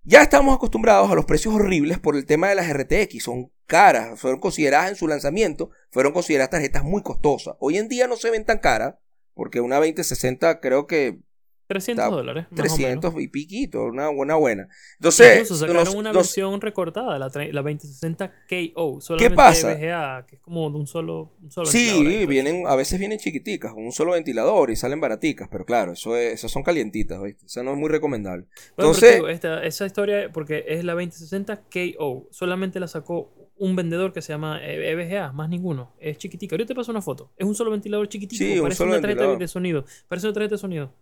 Ya estamos acostumbrados a los precios horribles por el tema de las RTX. Son caras, fueron consideradas en su lanzamiento, fueron consideradas tarjetas muy costosas. Hoy en día no se ven tan caras, porque una 2060 creo que 300 Está dólares. más o menos. 300 y piquito, una buena buena. Entonces, Incluso sacaron una versión recortada, la, la 2060 KO. Solamente pasa? VGA, que es como de un solo, un solo Sí, vienen, a veces vienen chiquiticas, con un solo ventilador y salen baraticas, pero claro, eso es, esas son calientitas, ¿viste? Eso no es muy recomendable. Bueno, Entonces- digo, esta- esa historia, porque es la 2060 KO, solamente la sacó un vendedor que se llama eh, EVGA, más ninguno. Es chiquitica. Yo te paso una foto. Es un solo ventilador chiquitico. Sí, un parece solo una tarjeta de sonido. Parece una tarjeta de sonido.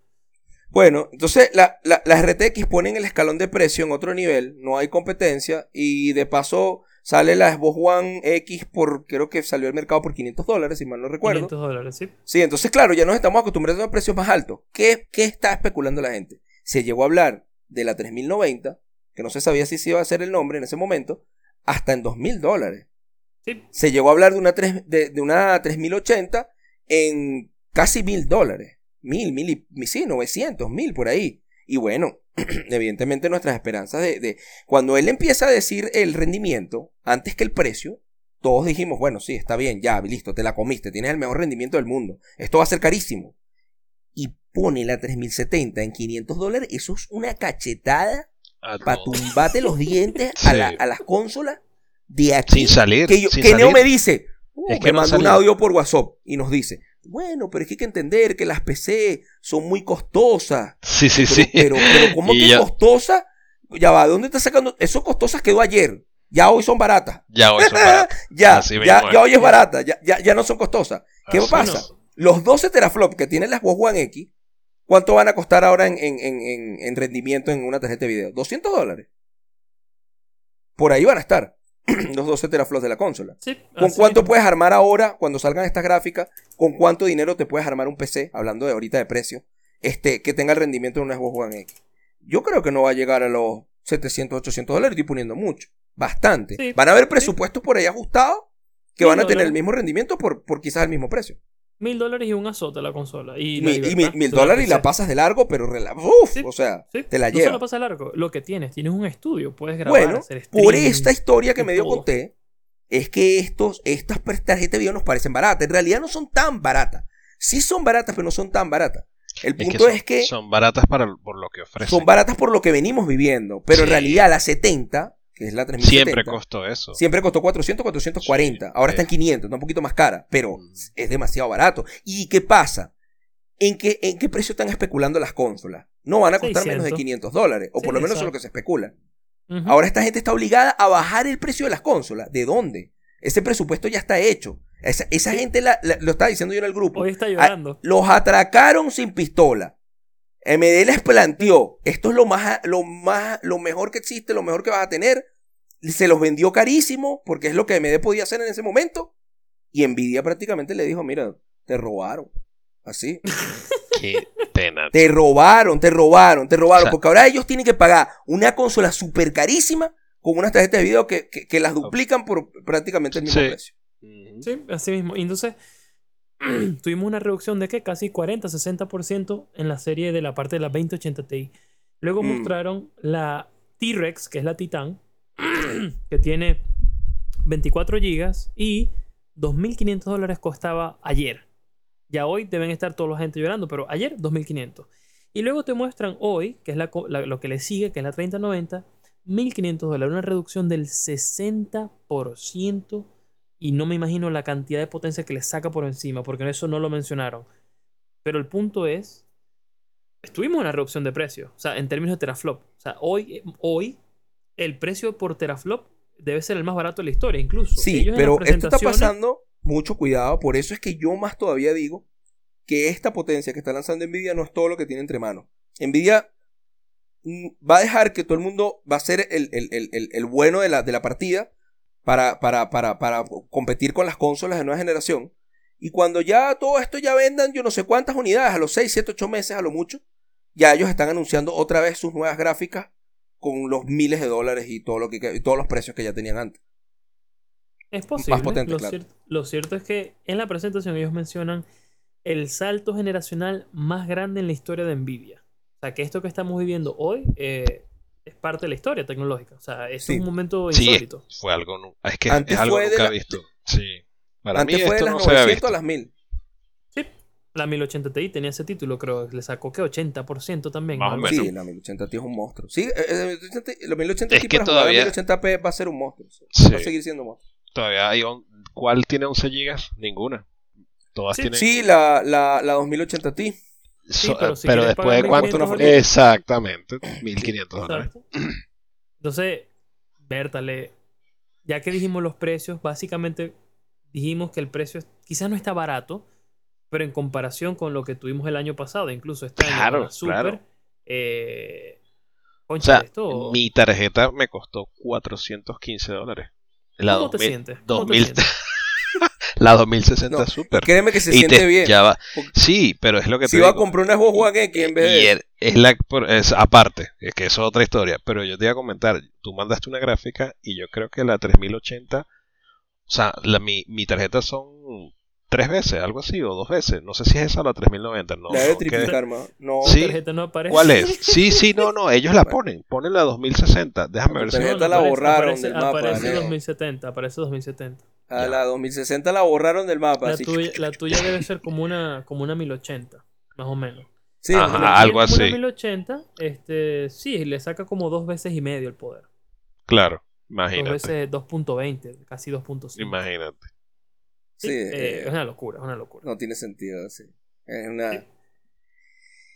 Bueno, entonces la- la- las RTX ponen el escalón de precio en otro nivel, no hay competencia y de paso sale la Xbox One X por, creo que salió al mercado por 500 dólares, si mal no recuerdo. 500 dólares, ¿sí? Sí, entonces claro, ya nos estamos acostumbrando a precios más altos. ¿Qué, qué está especulando la gente? Se llegó a hablar de la 3090, que no se sabía si se iba a hacer el nombre en ese momento, hasta en 2000 dólares. Sí. Se llegó a hablar de una, tres- de, de una 3080 en casi 1000 dólares. Mil, mil y sí, 900, mil por ahí. Y bueno, evidentemente nuestras esperanzas de, de... Cuando él empieza a decir el rendimiento antes que el precio, todos dijimos, bueno, sí, está bien, ya, listo, te la comiste, tienes el mejor rendimiento del mundo. Esto va a ser carísimo. Y pone la 3070 en 500 dólares, eso es una cachetada para tumbarte los dientes a, la- a las consolas de aquí. Sin salir. que yo- que Neo me dice, uh, Es que me no mandó un audio por WhatsApp y nos dice, bueno, pero es que hay que entender que las PC son muy costosas. Sí, sí, Pero, sí. pero, pero ¿cómo Y que ya- costosa? Ya va, ¿de dónde está sacando? Eso costosas quedó ayer. Ya hoy son baratas. Ya hoy son baratos. Ya, Así ya, ya hoy es barata. Ya, ya, ya no son costosas. ¿Qué Así pasa? Los 12 teraflops que tienen las Xbox One X, ¿cuánto van a costar ahora en, en, en, en- en rendimiento en una tarjeta de video? 200 dólares. Por ahí van a estar los 12 teraflops de la consola. Sí, ¿Con cuánto mismo. puedes armar ahora, cuando salgan estas gráficas, con cuánto dinero te puedes armar un PC, hablando de ahorita de precio, este, que tenga el rendimiento de una Xbox One X? Yo creo que no va a llegar a los 700, 800 dólares, estoy poniendo mucho, bastante. Sí, Van a haber sí. presupuestos por ahí ajustados que van a tener el mismo rendimiento por, por quizás el mismo precio. Mil dólares y un azote la consola. Y, mil de la dólares y la pasas de largo, pero uf, Sí, o sea, Sí, te la no lleva. solo pasa largo. Lo que tienes, tienes un estudio, puedes grabar, Bueno, hacer por esta historia que medio todo. conté, es que estos, estas tarjetas de video nos parecen baratas. En realidad no son tan baratas. Sí son baratas, pero no son tan baratas. El Es que punto son, es que son baratas para, por lo que ofrecen. son baratas por lo que venimos viviendo. Pero en realidad la 70, que es la 3070, Siempre costó eso. siempre costó 400, 440. Ahora está en 500, está un poquito más cara, pero Mm. es demasiado barato. ¿Y qué pasa? ¿En qué, ¿En qué precio están especulando las consolas? No van a costar menos de 600. 500 dólares, o Sí, por lo menos eso es lo que se especula. Ahora esta gente está obligada a bajar el precio de las consolas. ¿De dónde? Ese presupuesto ya está hecho. Esa, esa Sí. gente la- la- lo estaba diciendo yo en el grupo. Hoy está Ah, llorando. Los atracaron sin pistola. MD les planteó, esto es lo más, lo más, lo mejor que existe, lo mejor que vas a tener. Se los vendió carísimo, porque es lo que MD podía hacer en ese momento. Y Nvidia prácticamente le dijo, mira, te robaron. Así. Qué pena. Te robaron, te robaron, te robaron. O sea- porque ahora ellos tienen que pagar una consola súper carísima con unas tarjetas de video que, que- que las duplican por prácticamente el mismo Sí. precio. Sí, así mismo. Y entonces, tuvimos una reducción de qué? Casi 40, 60% en la serie de la parte de la 2080 Ti. Luego Mm. mostraron la T-Rex, que es la Titan, que tiene 24 GB y 2.500 dólares costaba ayer. Ya hoy deben estar toda la gente llorando, pero ayer 2.500. Y luego te muestran hoy, que es la- lo que le sigue, que es la 3090, 1.500 dólares, una reducción del 60% y no me imagino la cantidad de potencia que le saca por encima, porque eso no lo mencionaron. Pero el punto es, estuvimos en una reducción de precio, o sea, en términos de teraflop. O sea, hoy, hoy el precio por teraflop debe ser el más barato de la historia, incluso. Sí, Ellos en pero esto está pasando, mucho cuidado, por eso es que yo más todavía digo que esta potencia que está lanzando Nvidia no es todo lo que tiene entre manos. Nvidia mm, va a dejar que todo el mundo va a ser el, el- el- el- el bueno de la, de la partida para, para, para, para competir con las consolas de nueva generación. Y cuando ya todo esto ya vendan, yo no sé cuántas unidades, a los 6, 7, 8 meses, a lo mucho, ya ellos están anunciando otra vez sus nuevas gráficas con los miles de dólares y, todo lo que, y todos los precios que ya tenían antes. Es posible. potente, lo, claro. cier- lo cierto es que en la presentación ellos mencionan el salto generacional más grande en la historia de Nvidia. O sea, que esto que estamos viviendo hoy eh, es parte de la historia tecnológica. O sea, esto Sí. es un momento Sí, insólito. fue algo. Es que Antes es algo fue de nunca la- visto. Sí. Para Antes mí fue de esto las no se había 900 visto. a las 1000. Sí. La 1080 Ti tenía ese título, creo. Le sacó que 80% también. Más o menos. Sí, la 1080 Ti es un monstruo. Sí, eh, eh, 1080 la 1080 Es Ti que para jugar a todavía- 1080p va a ser un monstruo. sí. Sí. Va a seguir siendo un monstruo. Todavía hay. on- ¿Cuál tiene 11 gigas? Ninguna. Todas Sí. tienen. Sí, la, la, la 2080 Ti. So- pero si pero quieres después de cuánto. 1500 dólares. Exactamente. 1500 dólares. Entonces, Bertale, ya que dijimos los precios, básicamente dijimos que el precio quizás no está barato, pero en comparación con lo que tuvimos el año pasado, incluso este año Claro, Super, claro. eh, O concha, sea, esto, mi tarjeta me costó 415 dólares. La ¿cómo te 2000 sientes? ¿Cómo te 2000 sientes? La 2060 No, Super. Créeme que se Y siente te- bien. ya va. Porque Sí, pero es lo que si te va a comprar una Xbox One X en vez de. es la es aparte, es que eso es otra historia, pero yo te iba a comentar, tú mandaste una gráfica y yo creo que la 3080, o sea, la, mi, mi tarjeta son tres veces, algo así, o dos veces, no sé si es esa o la 3090, no. la debe no, triplicar más. No, Sí. La tarjeta no aparece. ¿Cuál es? Sí, sí, no, no, ellos la ponen, ponen la 2060, déjame ver si... tarjeta No, no, la aparece- borraron aparece, del mapa, Aparece Neo. 2070, aparece 2070. a Ya. la 2060 la borraron del mapa. La así. tuya, la tuya debe ser como una, como una 1080, más o menos. Sí, Ajá. la- La algo como así. Una 1080, este, sí, le saca como dos veces y medio el poder. Claro, Dos imagínate, veces 2.20, casi 2.5. imagínate. Sí, Sí, eh, eh, es una locura, es una locura. no tiene sentido. Sí. Es una.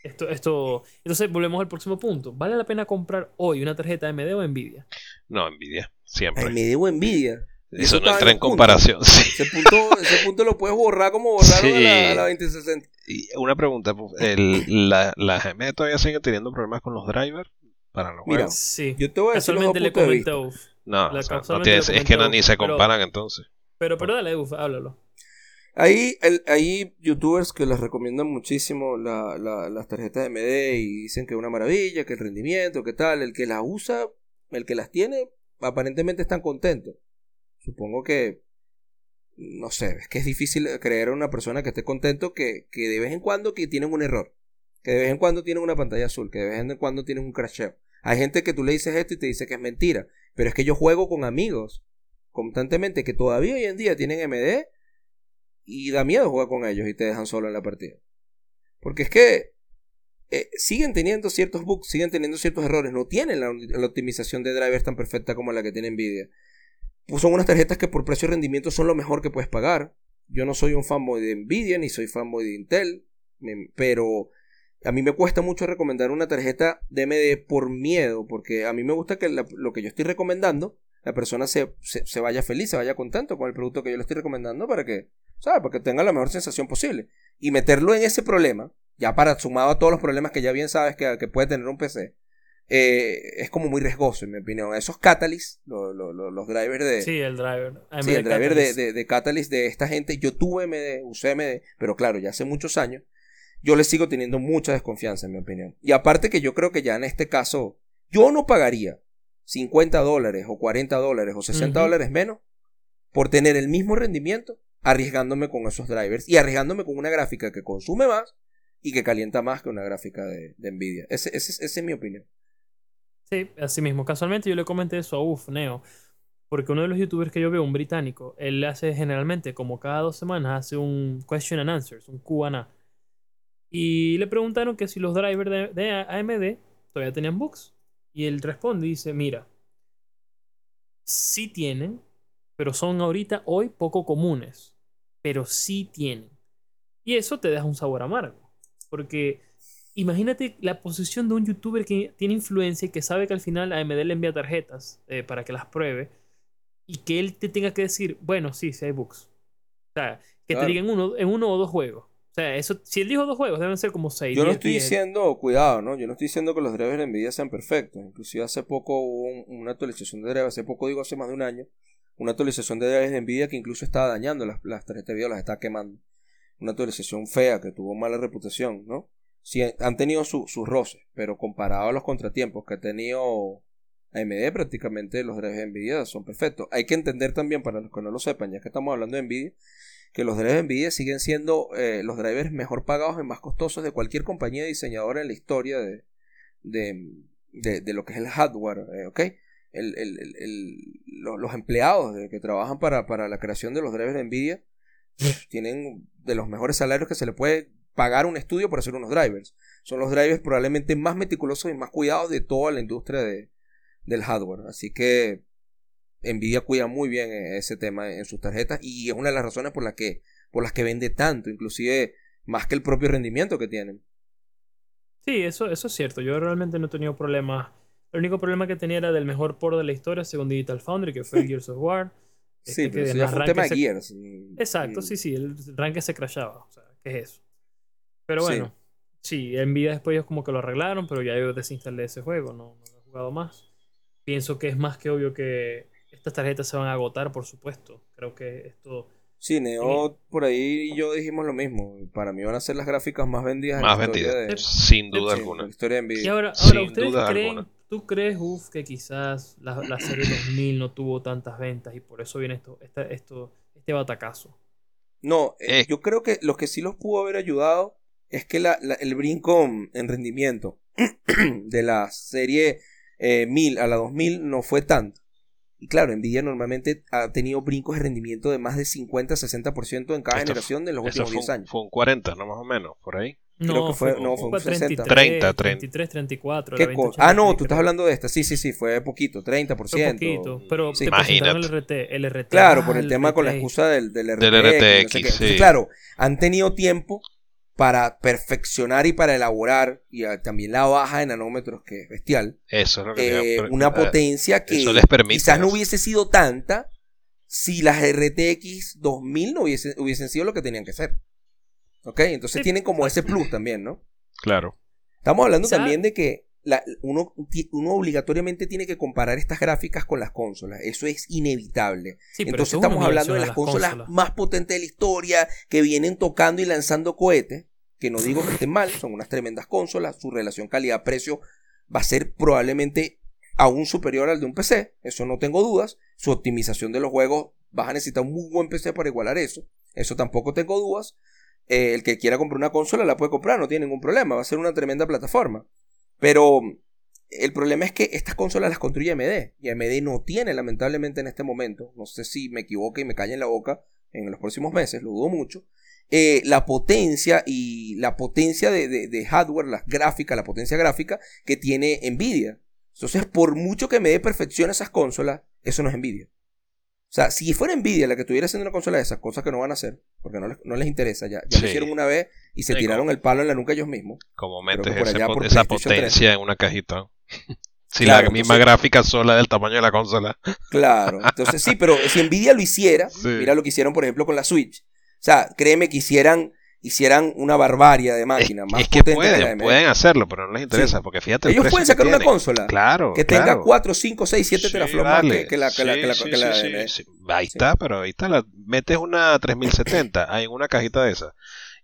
Esto, esto, entonces volvemos al próximo punto. ¿Vale la pena comprar hoy una tarjeta AMD o Nvidia? No, envidia, siempre. Ay, me debo envidia. Eso eso no entra en punto. comparación. Sí. Ese punto, ese punto lo puedes borrar como borraron a, la, Sí. a la 2060. Y una pregunta, pues, el, la, las AMD todavía siguen teniendo problemas con los drivers para los Mira, juegos. Sí. Yo te voy a decir los dos Casualmente le puntos de vista. No, la- o sea, no casualmente tiene- lo es que no, ni se pero- comparan entonces. Pero, pero dale, Uf, háblalo. Hay, el- hay youtubers que les recomiendan muchísimo la- la- las tarjetas de MD y dicen que es una maravilla, que el rendimiento, que tal. El que las usa, el que las tiene, aparentemente están contentos. Supongo que, no sé, es que es difícil creer a una persona que esté contento que, que de vez en cuando que tienen un error. Que de vez en cuando tienen una pantalla azul, que de vez en cuando tienen un crasheo. Hay gente que tú le dices esto y te dice que es mentira. Pero es que yo juego con amigos constantemente que todavía hoy en día tienen MD y da miedo jugar con ellos y te dejan solo en la partida. Porque es que eh, siguen teniendo ciertos bugs, siguen teniendo ciertos errores, no tienen la, optimización de drivers tan perfecta como la que tiene Nvidia. Pues son unas tarjetas que por precio y rendimiento son lo mejor que puedes pagar. Yo no soy un fanboy de Nvidia ni soy fanboy de Intel, pero a mí me cuesta mucho recomendar una tarjeta de AMD por miedo, porque a mí me gusta que lo que yo estoy recomendando, la persona se, se, se vaya feliz, se vaya contento con el producto que yo le estoy recomendando para que, ¿sabes? Para que tenga la mejor sensación posible. Y meterlo en ese problema, ya para sumado a todos los problemas que ya bien sabes que, que puede tener un PC, eh, es como muy riesgoso, en mi opinión. Esos Catalyst, lo- lo- lo- los drivers de, Sí, el driver. AMD Sí, el driver de, Catalyst. de, de Catalyst de esta gente, yo tuve MD, usé MD, pero claro, ya hace muchos años, yo le sigo teniendo mucha desconfianza, en mi opinión. Y aparte que yo creo que ya en este caso, yo no pagaría 50 dólares o 40 dólares o 60 Ujú. dólares menos por tener el mismo rendimiento arriesgándome con esos drivers y arriesgándome con una gráfica que consume más y que calienta más que una gráfica de, de Nvidia. Ese, ese- esa es mi opinión. Sí, así mismo. Casualmente yo le comenté eso a Uf, Neo. Porque uno de los youtubers que yo veo, un británico, él hace generalmente, como cada dos semanas, hace un question and answers, un Q&A. Y le preguntaron que si los drivers de, de AMD todavía tenían bugs. Y él responde y dice, mira, sí tienen, pero son ahorita, hoy, poco comunes. Pero sí tienen. Y eso te deja un sabor amargo. Porque imagínate la posición de un youtuber que tiene influencia y que sabe que al final AMD le envía tarjetas eh, para que las pruebe y que él te tenga que decir, bueno, sí, sí hay bugs. O sea, que te digan uno, en uno o dos juegos. O sea, eso, si él dijo dos juegos, deben ser como seis. Yo no 10, estoy 10. diciendo, cuidado, ¿no? Yo no estoy diciendo que los drivers de Nvidia sean perfectos. Inclusive hace poco hubo un- una actualización de drivers, hace poco digo hace más de un año, una actualización de drivers de Nvidia que incluso estaba dañando las, las tarjetas de video, las estaba quemando. Una actualización fea que tuvo mala reputación, ¿no? Sí, han tenido su- sus roces, pero comparado a los contratiempos que ha tenido AMD, prácticamente los drivers de Nvidia son perfectos. Hay que entender también, para los que no lo sepan, ya que estamos hablando de Nvidia, que los drivers de Nvidia siguen siendo eh, los drivers mejor pagados y más costosos de cualquier compañía diseñadora en la historia de, de, de- de lo que es el hardware, eh, ¿ok? El- el- el- el- lo- los empleados que trabajan para, para la creación de los drivers de Nvidia tienen de los mejores salarios que se le puede pagar a un estudio por hacer unos drivers. Son los drivers probablemente más meticulosos y más cuidados de toda la industria de, del hardware. Así que Nvidia cuida muy bien eh, ese tema en sus tarjetas y es una de las razones por las que por las que vende tanto, inclusive más que el propio rendimiento que tienen. Sí, eso, eso es cierto. Yo realmente no he tenido problemas. El único problema que tenía era del mejor port de la historia, según Digital Foundry, que fue el Gears of War. Sí, Este, pero que eso en ya las fue un ranques tema de se- Gears. y- Exacto, y- sí, sí, el ranking se crashaba. O sea, ¿qué es eso? Pero Sí. bueno, sí, Nvidia después ellos como que lo arreglaron, pero ya yo desinstalé ese juego, no, no lo he jugado más. Pienso que es más que obvio que estas tarjetas se van a agotar, por supuesto. Creo que esto... Sí, Neo por ahí y yo dijimos lo mismo. Para mí van a ser las gráficas más vendidas Más en la historia vendidas, de, sin duda alguna. historia. Y ahora, Sin ahora ¿ustedes duda creen, alguna. tú crees, Uf, que quizás la, la serie 2000 no tuvo tantas ventas y por eso viene esto, esta- esto, este batacazo? No, eh, Eh. yo creo que lo que sí los pudo haber ayudado es que la- la- el brinco en rendimiento de la serie eh, 1000 a la 2000 no fue tanto. Y claro, Nvidia normalmente ha tenido brincos de rendimiento de más de 50-60% en cada Esto generación de los últimos fue, 10 un- años. fue un 40, ¿no? Más o menos, por ahí. Creo que fue- no, fue un 60. 30, 33, 34. ¿Qué la co- 2080 ah, no, tú estás hablando de esta. Sí, sí, sí, fue poquito, 30%. Fue poquito, pero Sí. te presentaron el Imagínate. RT, el RT. Claro, ah, por el el tema con la RT. excusa del, del RTX. Del no sé RTX, qué. Entonces, sí. claro, han tenido tiempo para perfeccionar y para elaborar, y ah, también la baja de nanómetros, que es bestial, Eso es lo que eh, una eh, potencia que eso les permite quizás no hubiese sido tanta si las RTX 2000 no hubiesen, hubiesen sido lo que tenían que ser. ¿Ok? Entonces Sí, tienen como ese plus también, ¿no? Claro. Estamos hablando también de que la- uno, obligatoriamente tiene que comparar estas gráficas con las consolas. Eso es inevitable. Sí, Entonces estamos hablando de las consolas. más potentes de la historia, que vienen tocando y lanzando cohetes, que no digo que estén mal, son unas tremendas consolas, su relación calidad-precio va a ser probablemente aún superior al de un PC, eso no tengo dudas, su optimización de los juegos, vas a necesitar un muy buen PC para igualar eso, eso tampoco tengo dudas, Eh, el que quiera comprar una consola la puede comprar, no tiene ningún problema, va a ser una tremenda plataforma, pero el problema es que estas consolas las construye AMD y AMD no tiene lamentablemente en este momento, no sé si me equivoco y me cae en la boca en los próximos meses, lo dudo mucho, eh, la potencia y la potencia de, de- de hardware, la gráfica, la potencia gráfica que tiene Nvidia. Entonces, por mucho que AMD perfeccione esas consolas, eso no es Nvidia. O sea, si fuera Nvidia la que estuviera haciendo una consola de esas cosas que no van a hacer, porque no les, no les interesa, ya, ya lo Sí. hicieron una vez y se Sí, tiraron como- el palo en la nuca ellos mismos. Como metes ese por esa potencia en una cajita. Si Claro, la misma entonces- gráfica sola del tamaño de la consola. Claro, entonces sí, pero si Nvidia lo hiciera, Sí. mira lo que hicieron, por ejemplo, con la Switch. O sea, créeme que hicieran, hicieran una barbarie de Es, máquina, más es que pueden, pueden hacerlo, pero no les interesa, Sí. porque fíjate el Ellos pueden sacar una consola Claro, que tenga claro. 4, 5, 6, 7 Sí, teraflops vale. que, que la, que la, la, la. Ahí está, pero ahí está. La, metes una 3070 ahí en una cajita de esa.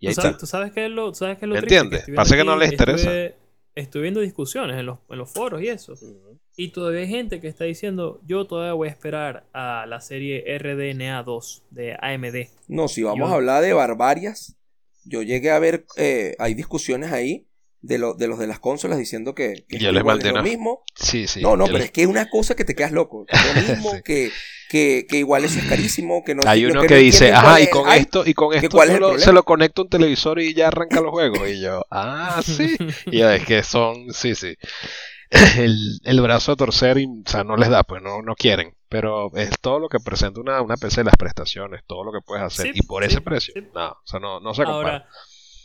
Y ahí ¿Tú sabes, está. tú sabes qué es lo, tú sabes qué es lo ¿Me triste? entiendes? estoy Pasa que no les interesa. Estuve, estuve viendo discusiones en los, en los foros y eso. Y todavía hay gente que está diciendo, yo todavía voy a esperar a la serie RDNA 2 de AMD. No, si vamos Yo- a hablar de barbarias, yo llegué a ver, eh, hay discusiones ahí de, lo, de los de las consolas diciendo que, que Yo es les igual, es lo mismo. Sí, sí. no, no, pero les- es que es una cosa que te quedas loco. Es lo mismo, Sí. que, que, que igual eso es carísimo, que no Hay lo uno no que dice, ajá, y con esto, y con esto se lo conecta un televisor y ya arranca los juegos. Y yo, ah, sí. Y ya es que son, sí, sí. el, el brazo a torcer y, o sea, no les da, pues no, no quieren. Pero es todo lo que presenta una, una PC, las prestaciones, todo lo que puedes hacer. Sí, y por sí, ese precio, sí. no, o sea, no, no se compara. Ahora,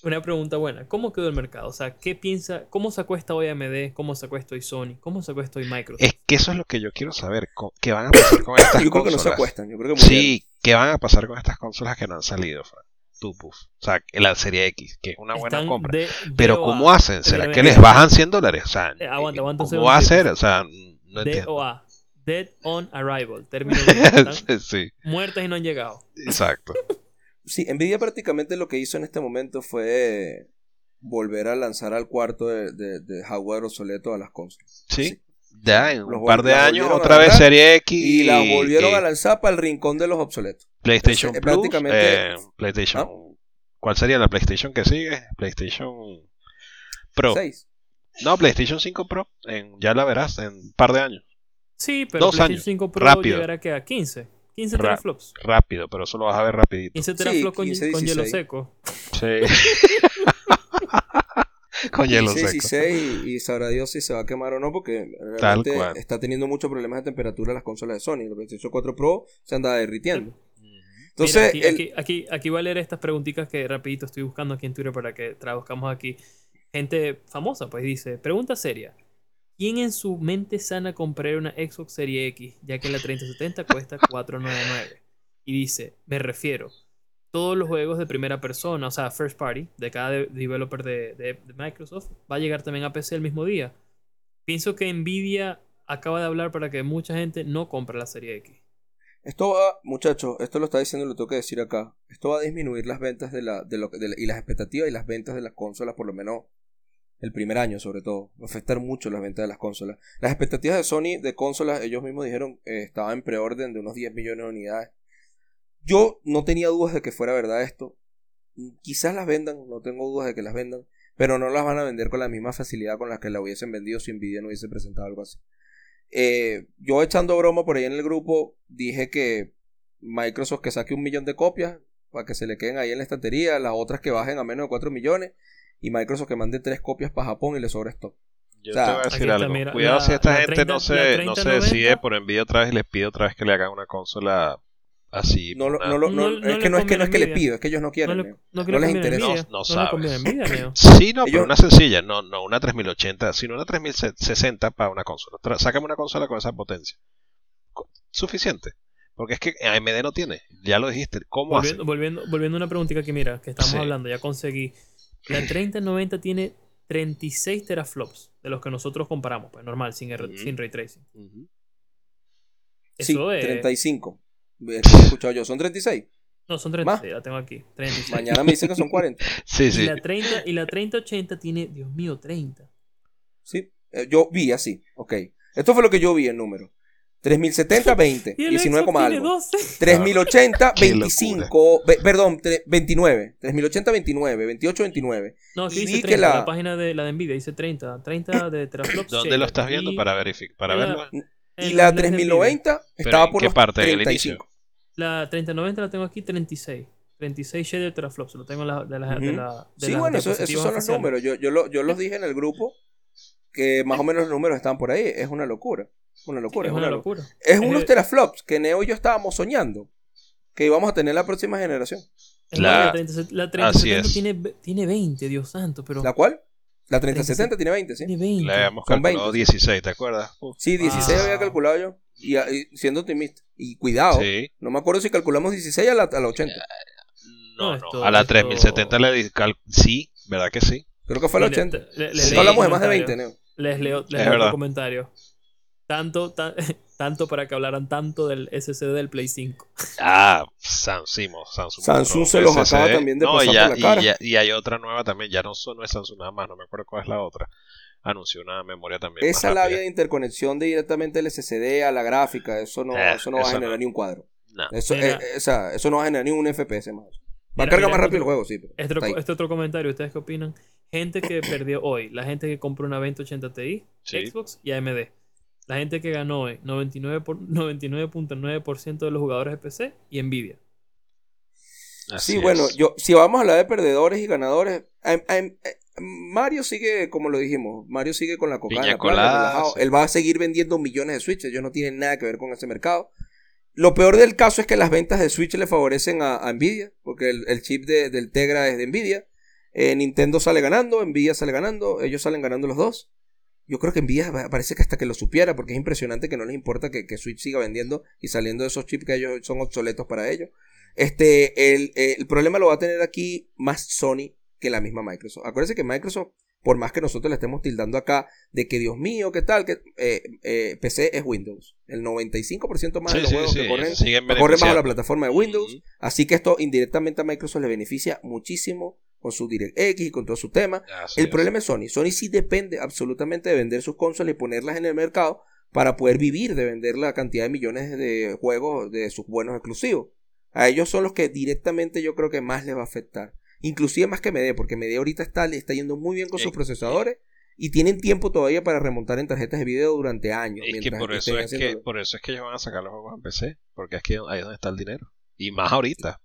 una pregunta buena. ¿Cómo quedó el mercado? O sea, ¿qué piensa? ¿Cómo se acuesta hoy AMD? ¿Cómo se acuesta hoy Sony? ¿Cómo se acuesta hoy Microsoft? Es que eso es lo que yo quiero saber. ¿Qué van a pasar con estas Yo creo que no se consolas? acuestan. Yo creo que. Sí, ¿qué van a pasar con estas consolas que no han salido? Fran? Tú, puf. O sea, la serie X, que es una buena Están compra. de- Pero. ¿cómo hacen? ¿Será que les bajan 100 dólares? O sea, Eh, aguanta, aguanta un ¿cómo va a ser? O sea, no entiendo. DOA. Dead on Arrival. Están sí, muertas y no han llegado. exacto. Sí, Nvidia prácticamente lo que hizo en este momento fue volver a lanzar al cuarto de, de- de hardware obsoleto a las consolas. Sí. Ya en un par de años, otra vez serie X Y las volvieron y a lanzar para el rincón de los obsoletos. PlayStation Entonces, Plus, prácticamente- eh, PlayStation. ¿Ah? ¿Cuál sería la PlayStation que sigue? PlayStation Pro. 6. No, PlayStation 5 Pro. En, ya la verás en un par de años. Sí, pero Dos PlayStation años. 5 Pro Rápido. llegará que a 15. 15 Ra- teraflops. Rápido, pero eso lo vas a ver rapidito. 15 Sí, teraflops con, 15, con hielo 16. seco. Sí. Con hielo 16 y seco. 6 y sabrá Dios si se va a quemar o no porque realmente está teniendo muchos problemas de temperatura las consolas de Sony. La PlayStation 4 Pro se anda derritiendo. Entonces, Mira, el- aquí, aquí, aquí, aquí voy a leer estas preguntitas que rapidito estoy buscando aquí en Twitter para que traduzcamos aquí. Gente famosa, pues dice, pregunta seria. ¿Quién en su mente sana compraría una Xbox Serie X, ya que la 3070 cuesta 499? Y dice, me refiero, todos los juegos de primera persona, o sea, first party, de cada de- developer de, Microsoft, va a llegar también a PC el mismo día. Pienso que Nvidia acaba de hablar para que mucha gente no compre la Serie X. Esto va, muchachos, esto lo está diciendo lo tengo que decir acá. Esto va a disminuir las ventas de la, de lo, la- y las expectativas y las ventas de las consolas, por lo menos el primer año, sobre todo. Va a afectar mucho las ventas de las consolas. Las expectativas de Sony de consolas, ellos mismos dijeron, eh, estaba en preorden de unos 10 millones de unidades. Yo no tenía dudas de que fuera verdad esto. Quizás las vendan, no tengo dudas de que las vendan, pero no las van a vender con la misma facilidad con la que la hubiesen vendido si Nvidia no hubiese presentado algo así. Eh, yo echando broma por ahí en el grupo, dije que Microsoft que saque un millón de copias para que se le queden ahí en la estantería, las otras que bajen a menos de 4 millones y Microsoft que mande tres copias para Japón y le sobra esto. Yo O sea, te voy a decir algo. mira, Cuidado la- si esta gente 30 no se, no se 3090. decide por envidia otra vez y les pide otra vez que le hagan una consola así. No, no, lo- no- No- es que no es que no es que le conviene pido, es que ellos no quieren. no, le, Neo. no, que No le les interesa. Nvidia, No- no no, le sabes. Sí, no, pero una sencilla, no, no una 3080, sino una 3060 para una consola. Tra- Sácame una consola con esa potencia. Suficiente. Porque es que AMD no tiene, ya lo dijiste. ¿Cómo Volviendo, hace? volviendo, volviendo a una preguntita que mira, que estamos Sí. hablando, ya conseguí. La 3090 tiene 36 teraflops de los que nosotros comparamos, pues normal, sin, R- Ujú. sin ray tracing. Ujú. Sí, Eso es. 35. Esto lo he escuchado yo, son 36. No, son 36, la tengo aquí. 36. Mañana me dicen que son 40. Sí, Y sí. la 30 y la 3080 tiene, Dios mío, 30. Sí, eh, yo vi así, ok. Esto fue lo que yo vi en número. 3070, 20, Y el 19, Xbox coma tiene algo. 12. 3080, Qué 25, ve- perdón, tre- 29. 3080, 29, 28, 29. No, aquí Y dice vi 30. que la- La... página de la de Nvidia dice 30. 30 de teraflops. ¿Dónde lo estás viendo Y para verificar? Para en la- verlo. en Y la las de Nvidia. 3090 Pero estaba ¿en por qué los parte? ¿En el 35. La 3090 la tengo aquí 36. 36 shader teraflops. Lo tengo en la, de las. de Ujú. la- de Sí, las bueno, eso- esos diapositivas son los números. Yo, yo, lo- yo los dije en el grupo que más o menos los números están por ahí. Es una locura. Una locura. Es una locura. Es Es unos el- teraflops que Neo y yo estábamos soñando que íbamos a tener la próxima generación. La- la 30, la Así 3070 es. tiene, tiene 20, Dios santo, pero ¿La cual? La 3070 tiene 20, ¿sí? tiene 20. Le habíamos calculado 20. 16, ¿te acuerdas? Uf. Sí, 16 Ah. había calculado yo. Y, y siendo optimista. Y cuidado. Sí. No me acuerdo si calculamos 16 a la, a la 80. No, No, no. esto- a la esto- 3070 le cal- Sí, ¿verdad que sí? Creo que fue la Mire, 80. le- le- Sí. hablamos de más de comentario. 20, Neo. Les leo, les Es leo verdad. otro comentario. Tanto, tan- tanto para que hablaran tanto del SSD del Play 5. Ah, Samsung. Samsung, Samsung se los SSD. acaba también de no, pasar y ya- por la cara. Y, ya- y hay otra nueva también, ya no, no es Samsung nada más, no me acuerdo cuál es la otra. Anunció una memoria también. Esa rápida. labia de interconexión de directamente el SSD a la gráfica, eso no, Eh, eso no va a generar no. ni un cuadro. No. Eso, Mira. eh, eso no va a generar ni un FPS más. Va a cargar más rápido el juego, sí. pero Este, este otro comentario, ¿ustedes qué opinan? Gente que perdió hoy, la gente que compró una 2080 Ti, Sí. Xbox y AMD. La gente que ganó hoy, 99 por- 99.9% de los jugadores de PC y Nvidia. Así Sí, bueno, yo, si vamos a hablar de perdedores y ganadores, Mario sigue, como lo dijimos, Mario sigue con la coca en Piña la playa, colada, relajado. sí. Él va a seguir vendiendo millones de Switch, ellos no tienen nada que ver con ese mercado. Lo peor del caso es que las ventas de Switch le favorecen a, a Nvidia, porque el, el chip de- del Tegra es de Nvidia. Eh, Nintendo sale ganando, Nvidia sale ganando, ellos salen ganando los dos. Yo creo que Nvidia pa- parece que hasta que lo supiera, porque es impresionante que no les importa que, que Switch siga vendiendo y saliendo de esos chips que ellos son obsoletos para ellos. Este, el, el problema lo va a tener aquí más Sony que la misma Microsoft. Acuérdense que Microsoft, por más que nosotros le estemos tildando acá de que Dios mío, qué tal, que eh, eh, PC es Windows. El 95% más Sí, de los sí, juegos sí, que corren, corren bajo la plataforma de Windows. Así que esto indirectamente a Microsoft le beneficia muchísimo con su DirectX y con todo su tema. Así El es. problema es Sony. Sony sí depende absolutamente de vender sus consolas y ponerlas en el mercado para poder vivir de vender la cantidad de millones de juegos de sus buenos exclusivos. A ellos son los que directamente yo creo que más les va a afectar. Inclusive más que MD, porque MD ahorita está, está yendo muy bien con sus Eh, procesadores y tienen tiempo todavía para remontar en tarjetas de video durante años. Es que por eso es que, por eso es que ellos van a sacar los juegos en PC, porque es que ahí es donde está el dinero. Y más ahorita.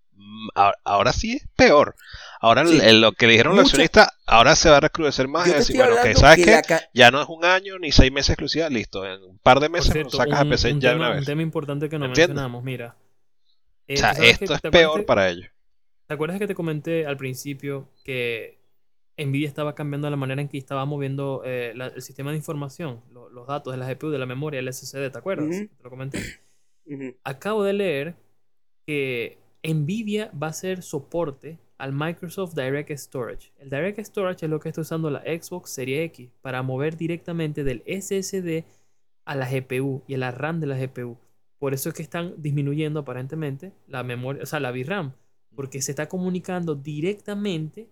Ahora- sí es peor. Ahora el- Sí. el- lo que le dijeron los accionistas, ahora se va a recrudecer más y Yo decir, bueno, que hablando sabes que qué, ya no es un año ni seis meses exclusiva, listo. En un par de meses lo cierto, sacas a un, PC un ya tema, una un vez. tema importante que no ¿Entiendes? mencionamos, mira. Eh, O sea, ¿tú sabes que- esto es peor que- para ellos. ¿Te acuerdas que te comenté al principio que Nvidia estaba cambiando la manera en que estaba moviendo eh, la- el sistema de información, lo- los datos de la GPU, de la memoria, el SSD? ¿Te acuerdas? Te lo comenté. Acabo de leer que Nvidia va a hacer soporte al Microsoft Direct Storage. El Direct Storage es lo que está usando la Xbox Series X para mover directamente del SSD a la GPU y a la RAM de la GPU. Por eso es que están disminuyendo aparentemente la memoria, o sea, la VRAM, porque se está comunicando directamente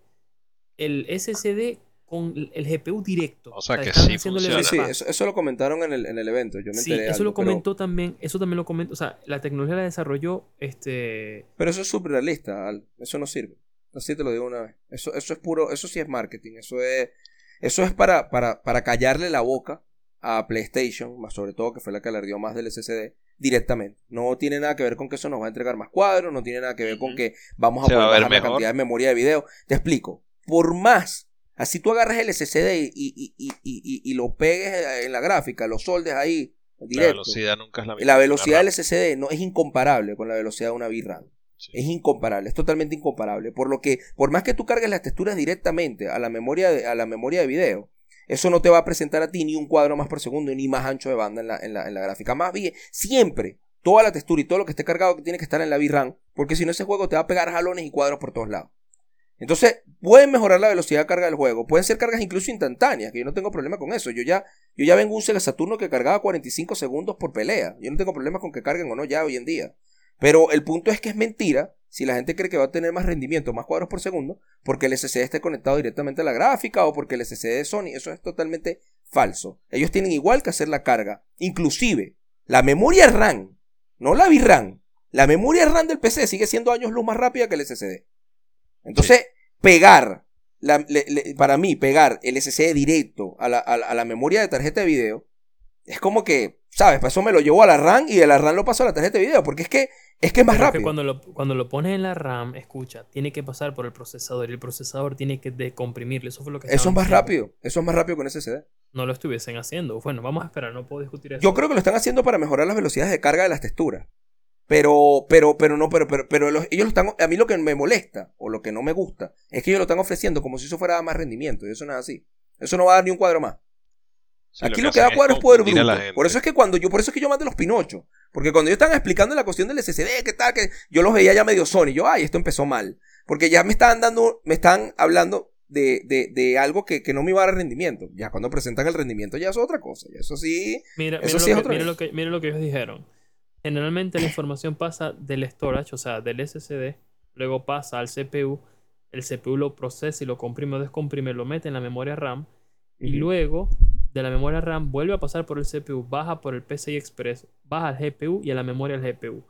el SSD con el GPU directo. O sea que están sí funciona. Sí, sí, eso, eso lo comentaron en el, en el evento. Yo me Sí, enteré. eso algo, lo pero- comentó también, eso también lo comentó, o sea, la tecnología la desarrolló este Pero eso es surrealista, Al. Eso no sirve. Así te lo digo una vez. Eso, eso es puro, eso sí es marketing. Eso es, eso es para, para, para callarle la boca a PlayStation, más sobre todo que fue la que alardeó más del SSD, directamente. No tiene nada que ver con que eso nos va a entregar más cuadros, no tiene nada que ver con que vamos a Se poder la cantidad de memoria de video. Te explico. Por más, así tú agarres el SSD y, y, y, y, y- y lo pegues en la gráfica, lo soldes ahí, La directo. velocidad nunca es la misma. La velocidad del SSD no es incomparable con la velocidad de una VRAM. Sí. Es incomparable, es totalmente incomparable. Por lo que, por más que tú cargues las texturas directamente a la memoria de, a la memoria de video, eso no te va a presentar a ti ni un cuadro más por segundo ni más ancho de banda en la, en la, en la gráfica. Más bien, siempre, toda la textura y todo lo que esté cargado tiene que estar en la VRAM, porque si no ese juego te va a pegar jalones y cuadros por todos lados. Entonces, pueden mejorar la velocidad de carga del juego. Pueden ser cargas incluso instantáneas, que yo no tengo problema con eso. Yo ya, yo ya vengo un Sega Saturno que cargaba 45 segundos por pelea. Yo no tengo problema con que carguen o no ya hoy en día. Pero el punto es que es mentira si la gente cree que va a tener más rendimiento, más cuadros por segundo, porque el SSD esté conectado directamente a la gráfica o porque el SSD de Sony. Eso es totalmente falso. Ellos tienen igual que hacer la carga. Inclusive, la memoria RAM, no la VRAM, la memoria RAM del PC sigue siendo años luz más rápida que el SSD. Entonces, pegar, la- le- le- para mí, pegar el SSD directo a la, a la- a la memoria de tarjeta de video, es como que, ¿sabes? Para eso me lo llevo a la RAM y de la RAM lo paso a la tarjeta de video, porque es que es, que es más Pero es que rápido. cuando lo, cuando lo pones en la RAM, escucha, tiene que pasar por el procesador y el procesador tiene que decomprimirlo. Eso fue lo que Eso es más diciendo. rápido, eso es más rápido con SSD. No lo estuviesen haciendo. Bueno, vamos a esperar, no puedo discutir eso. Yo creo que lo están haciendo para mejorar las velocidades de carga de las texturas. Pero, pero, pero no, pero, pero, pero los- ellos lo están, a mí lo que me molesta, o lo que no me gusta, es que ellos lo están ofreciendo como si eso fuera más rendimiento, y eso no es así. Eso no va a dar ni un cuadro más. Sí, Aquí que lo que, da es cuadro es poder bruto. Por eso es que cuando yo, por eso es que yo mandé los pinochos. Porque cuando ellos estaban explicando la cuestión del SSD, qué tal, que yo los veía ya medio Sony. Yo, ay, esto empezó mal. Porque ya me estaban dando, me están hablando de, de, de algo que, que no me iba a dar rendimiento. Ya cuando presentan el rendimiento ya es otra cosa. Ya eso sí. Mira, Eso mira, sí es lo, que, otra mira, vez. lo que, mira lo que ellos dijeron. Generalmente la información pasa del storage, o sea, del SSD, luego pasa al CPU, el CPU lo procesa y lo comprime o descomprime, lo mete en la memoria RAM, y luego de la memoria RAM vuelve a pasar por el CPU, baja por el PCI Express, baja al GPU y a la memoria del GPU.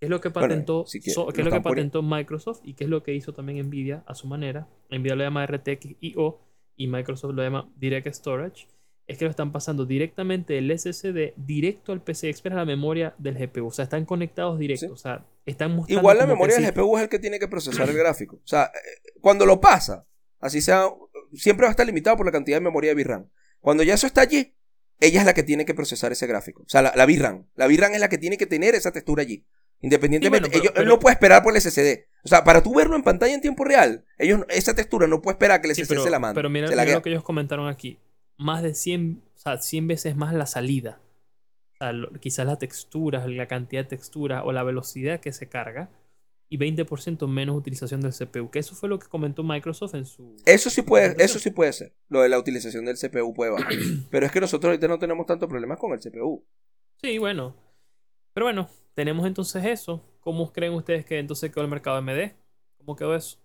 ¿Qué es lo que Bueno, patentó, si quiere, so- qué lo es lo que patentó Microsoft y qué es lo que hizo también Nvidia a su manera? Nvidia lo llama RTX IO y Microsoft lo llama Direct Storage. Es que lo están pasando directamente del SSD directo al PCI Express a la memoria del GPU. O sea, están conectados directos. Sí. O sea, están mostrando Igual la memoria del. GPU es el que tiene que procesar el gráfico. O sea, eh, cuando lo pasa, así sea, siempre va a estar limitado por la cantidad de memoria de VRAM. Cuando ya eso está allí, ella es la que tiene que procesar ese gráfico. O sea, la, la VRAM. La VRAM es la que tiene que tener esa textura allí. Independientemente, Sí, bueno, pero- ellos- él no puede esperar por el SSD. O sea, para tú verlo en pantalla en tiempo real, ellos, esa textura no puede esperar que el Sí, SSD pero, se la mande. pero mira, mira lo que ellos comentaron aquí. Más de 100, o sea, 100 veces más la salida. O sea, lo- quizás la textura, la cantidad de textura o la velocidad que se carga. Y 20% menos utilización del CPU. Que eso fue lo que comentó Microsoft en su... Eso sí puede, eso sí puede ser. Lo de la utilización del CPU puede bajar. pero es que nosotros ahorita no tenemos tantos problemas con el CPU. Sí, bueno. Pero bueno, tenemos entonces eso. ¿Cómo creen ustedes que entonces quedó el mercado AMD? ¿Cómo quedó eso?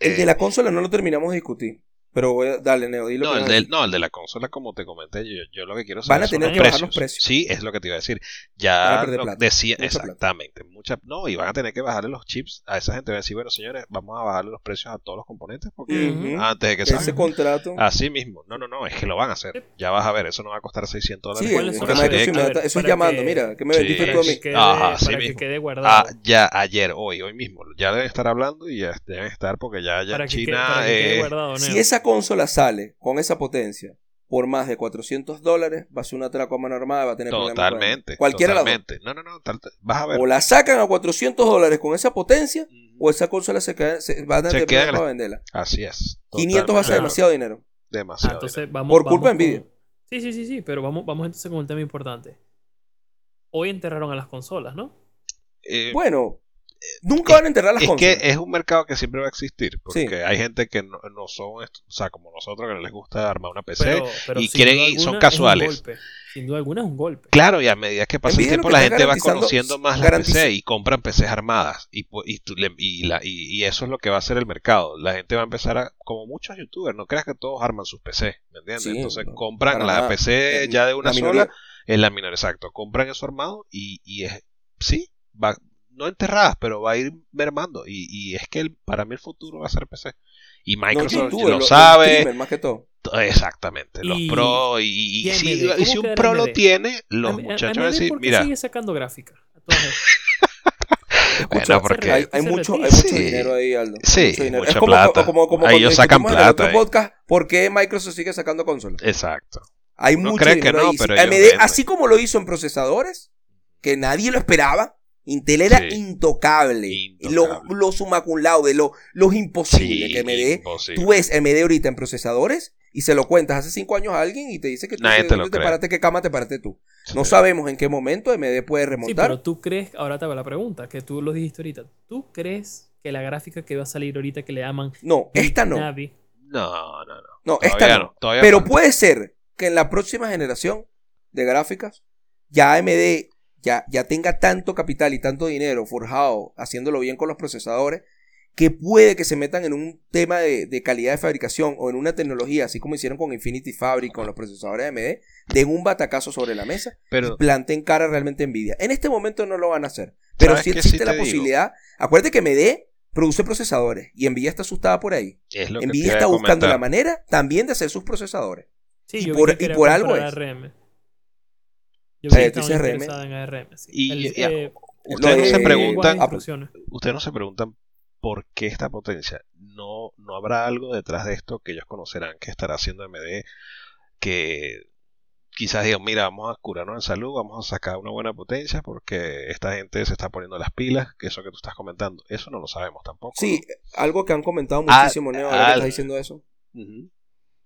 El Eh, de la consola no lo terminamos de discutir. Pero voy a, dale, Neo, dilo. No el, del- no, el de la consola, como te comenté, yo, yo lo que quiero Van a saber son tener los que bajar los precios. Sí, es lo que te iba a decir. Ya lo decía, mucha exactamente. Mucha, no, y van a tener que bajarle los chips a esa gente. Van a decir, bueno, señores, vamos a bajarle los precios a todos los componentes porque antes de que Ese salgan. contrato. Así mismo. No, no, no, es que lo van a hacer. Ya vas a ver, eso no va a costar 600 dólares. Sí, ¿Cuáles es ver, eso es para llamando. que- Mira, que me Sí. vendiste Para tú a que mí. quede, Ajá, así para que mismo. quede guardado. Ah, ya ayer, hoy, hoy mismo. Ya deben estar hablando y ya deben estar porque ya, ya para que, quede, China. para que quede eh, guardado, Si Neo. Esa consola sale con esa potencia por más de 400 dólares, va a ser una atraco a mano armada, va a tener problemas. totalmente. Cualquiera de las dos. totalmente. No, no, no. tal- vas a ver. O la sacan a 400 dólares con esa potencia, o esa consola se, queda, se va a tener problemas para la- venderla. Así es. 500 va a ser demasiado dinero. Ah, Demasiado. entonces vamos, Por vamos culpa de con- Nvidia. Sí, sí, sí, sí, pero vamos, vamos entonces con un tema importante. Hoy enterraron a las consolas, ¿no? Eh, Bueno, nunca van a enterrar las es consolas. que es un mercado que siempre va a existir, porque Sí. hay gente que no, no son, o sea, como nosotros que no les gusta armar una PC. Pero, pero y quieren y son es casuales. Sin duda alguna es un golpe. Claro, y a medida que pasa el tiempo la gente va conociendo más garantiza- PC y compran PCs armadas y, y, y, la- y- y eso es lo que va a hacer el mercado. La gente va a empezar a, como muchos youtubers, no creas que todos arman sus PC, ¿me entiendes? Sí, Entonces no, compran la nada. PC Eh, ya de una la minoría- sola, es la menor, exacto. Compran eso armado y, y es, sí, va, no enterradas, pero va a ir mermando. Y, y es que el- para mí el futuro va a ser PC. Y No, Microsoft youtubers, lo los sabe, más que todo. exactamente, los Y- pro. Y, y- y y si, AMD, y ¿cómo si un pro lo tiene, los A- muchachos van a decir, ¿por qué mira, sigue sacando gráficas? A todas estas? Escucha, Bueno, porque- hay, mucho, hay retira. mucho Sí. dinero ahí, Aldo. Sí, mucho dinero. mucha es como, plata. como, como Ahí cuando ellos sacan plata otro ahí. podcast, ¿por qué Microsoft sigue sacando consolas? exacto. Hay Uno mucho cree que dinero no, ahí. pero AMD, así como lo hizo en procesadores, que nadie lo esperaba, Intel era Sí. intocable. Intocable. Lo, lo summa cum laude, lo, los imposibles Sí, que AMD. imposible. Tú ves AMD ahorita en procesadores y se lo cuentas hace cinco años a alguien y te dice que tú Nadie te, te lo te paraste, qué cama te paraste tú. No Sí. sabemos en qué momento AMD puede Sí, remontar. pero tú crees, ahora te hago la pregunta, que tú lo dijiste ahorita. ¿Tú crees que la gráfica que va a salir ahorita que le llaman no, esta no. Navi, No, no, no. No, Todavía esta no. no, todavía Pero falta. puede ser que en la próxima generación de gráficas ya AMD ya, ya tenga tanto capital y tanto dinero forjado haciéndolo bien con los procesadores que puede que se metan en un tema de, de calidad de fabricación o en una tecnología, así como hicieron con Infinity Fabric, con los procesadores de AMD, den un batacazo sobre la mesa Pero, y planten cara realmente Nvidia. En este momento no lo van a hacer, pero ¿Sabes sí existe sí la digo? posibilidad. Acuérdate que AMD produce procesadores y Nvidia está asustada por ahí. es lo Nvidia está buscando la manera también de hacer sus procesadores. Sí, Y yo por- y por algo es. ARM. Yo que Eh, dice ARM. interesadas en ARM. sí. Y- El- y- eh, Ustedes no se preguntan, ustedes no se preguntan por qué esta potencia. No, no habrá algo detrás de esto que ellos conocerán que estará haciendo AMD que quizás digan, mira, vamos a curarnos en salud, vamos a sacar una buena potencia porque esta gente se está poniendo las pilas, que eso que tú estás comentando, eso no lo sabemos tampoco. Sí, algo que han comentado muchísimo, Neo, ahora que estás diciendo eso.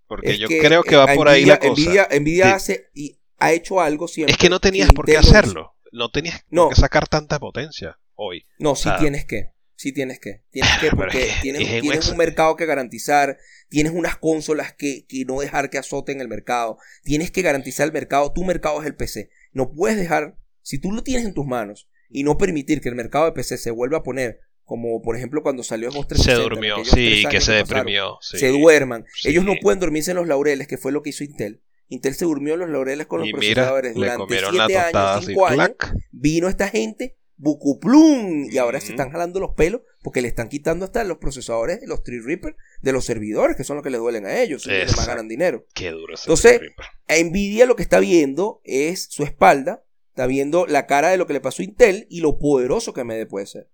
Porque es yo creo que va por ahí la cosa. Nvidia, Nvidia Sí. hace y ha hecho algo siempre. es que no tenías que por qué no hacerlo, no tenías por No. qué sacar tanta potencia hoy. No, sí sea- tienes que. Sí tienes que. Tienes que porque es que tienes, es un tienes ex- un mercado que garantizar, tienes unas consolas que, que no dejar que azoten el mercado, tienes que garantizar el mercado, tu mercado es el PC. No puedes dejar, si tú lo tienes en tus manos y no permitir que el mercado de PC se vuelva a poner, como por ejemplo cuando salió Xbox Se 360, durmió, aquellos tres sí, que se deprimió. sí. se duerman. Sí. Ellos no pueden dormirse en los laureles, que fue lo que hizo Intel. Intel se durmió en los laureles con los mira, procesadores le durante comieron la 7 tostada años, así, 5 años. clac. Vino esta gente, bucuplum, y ahora se están jalando los pelos porque le están quitando hasta los procesadores, los Tree Reaper, de los servidores, que son los que les duelen a ellos, que más ganan dinero. Qué duro Entonces, Nvidia lo que está viendo es su espalda está viendo la cara de lo que le pasó a Intel y lo poderoso que AMD puede ser.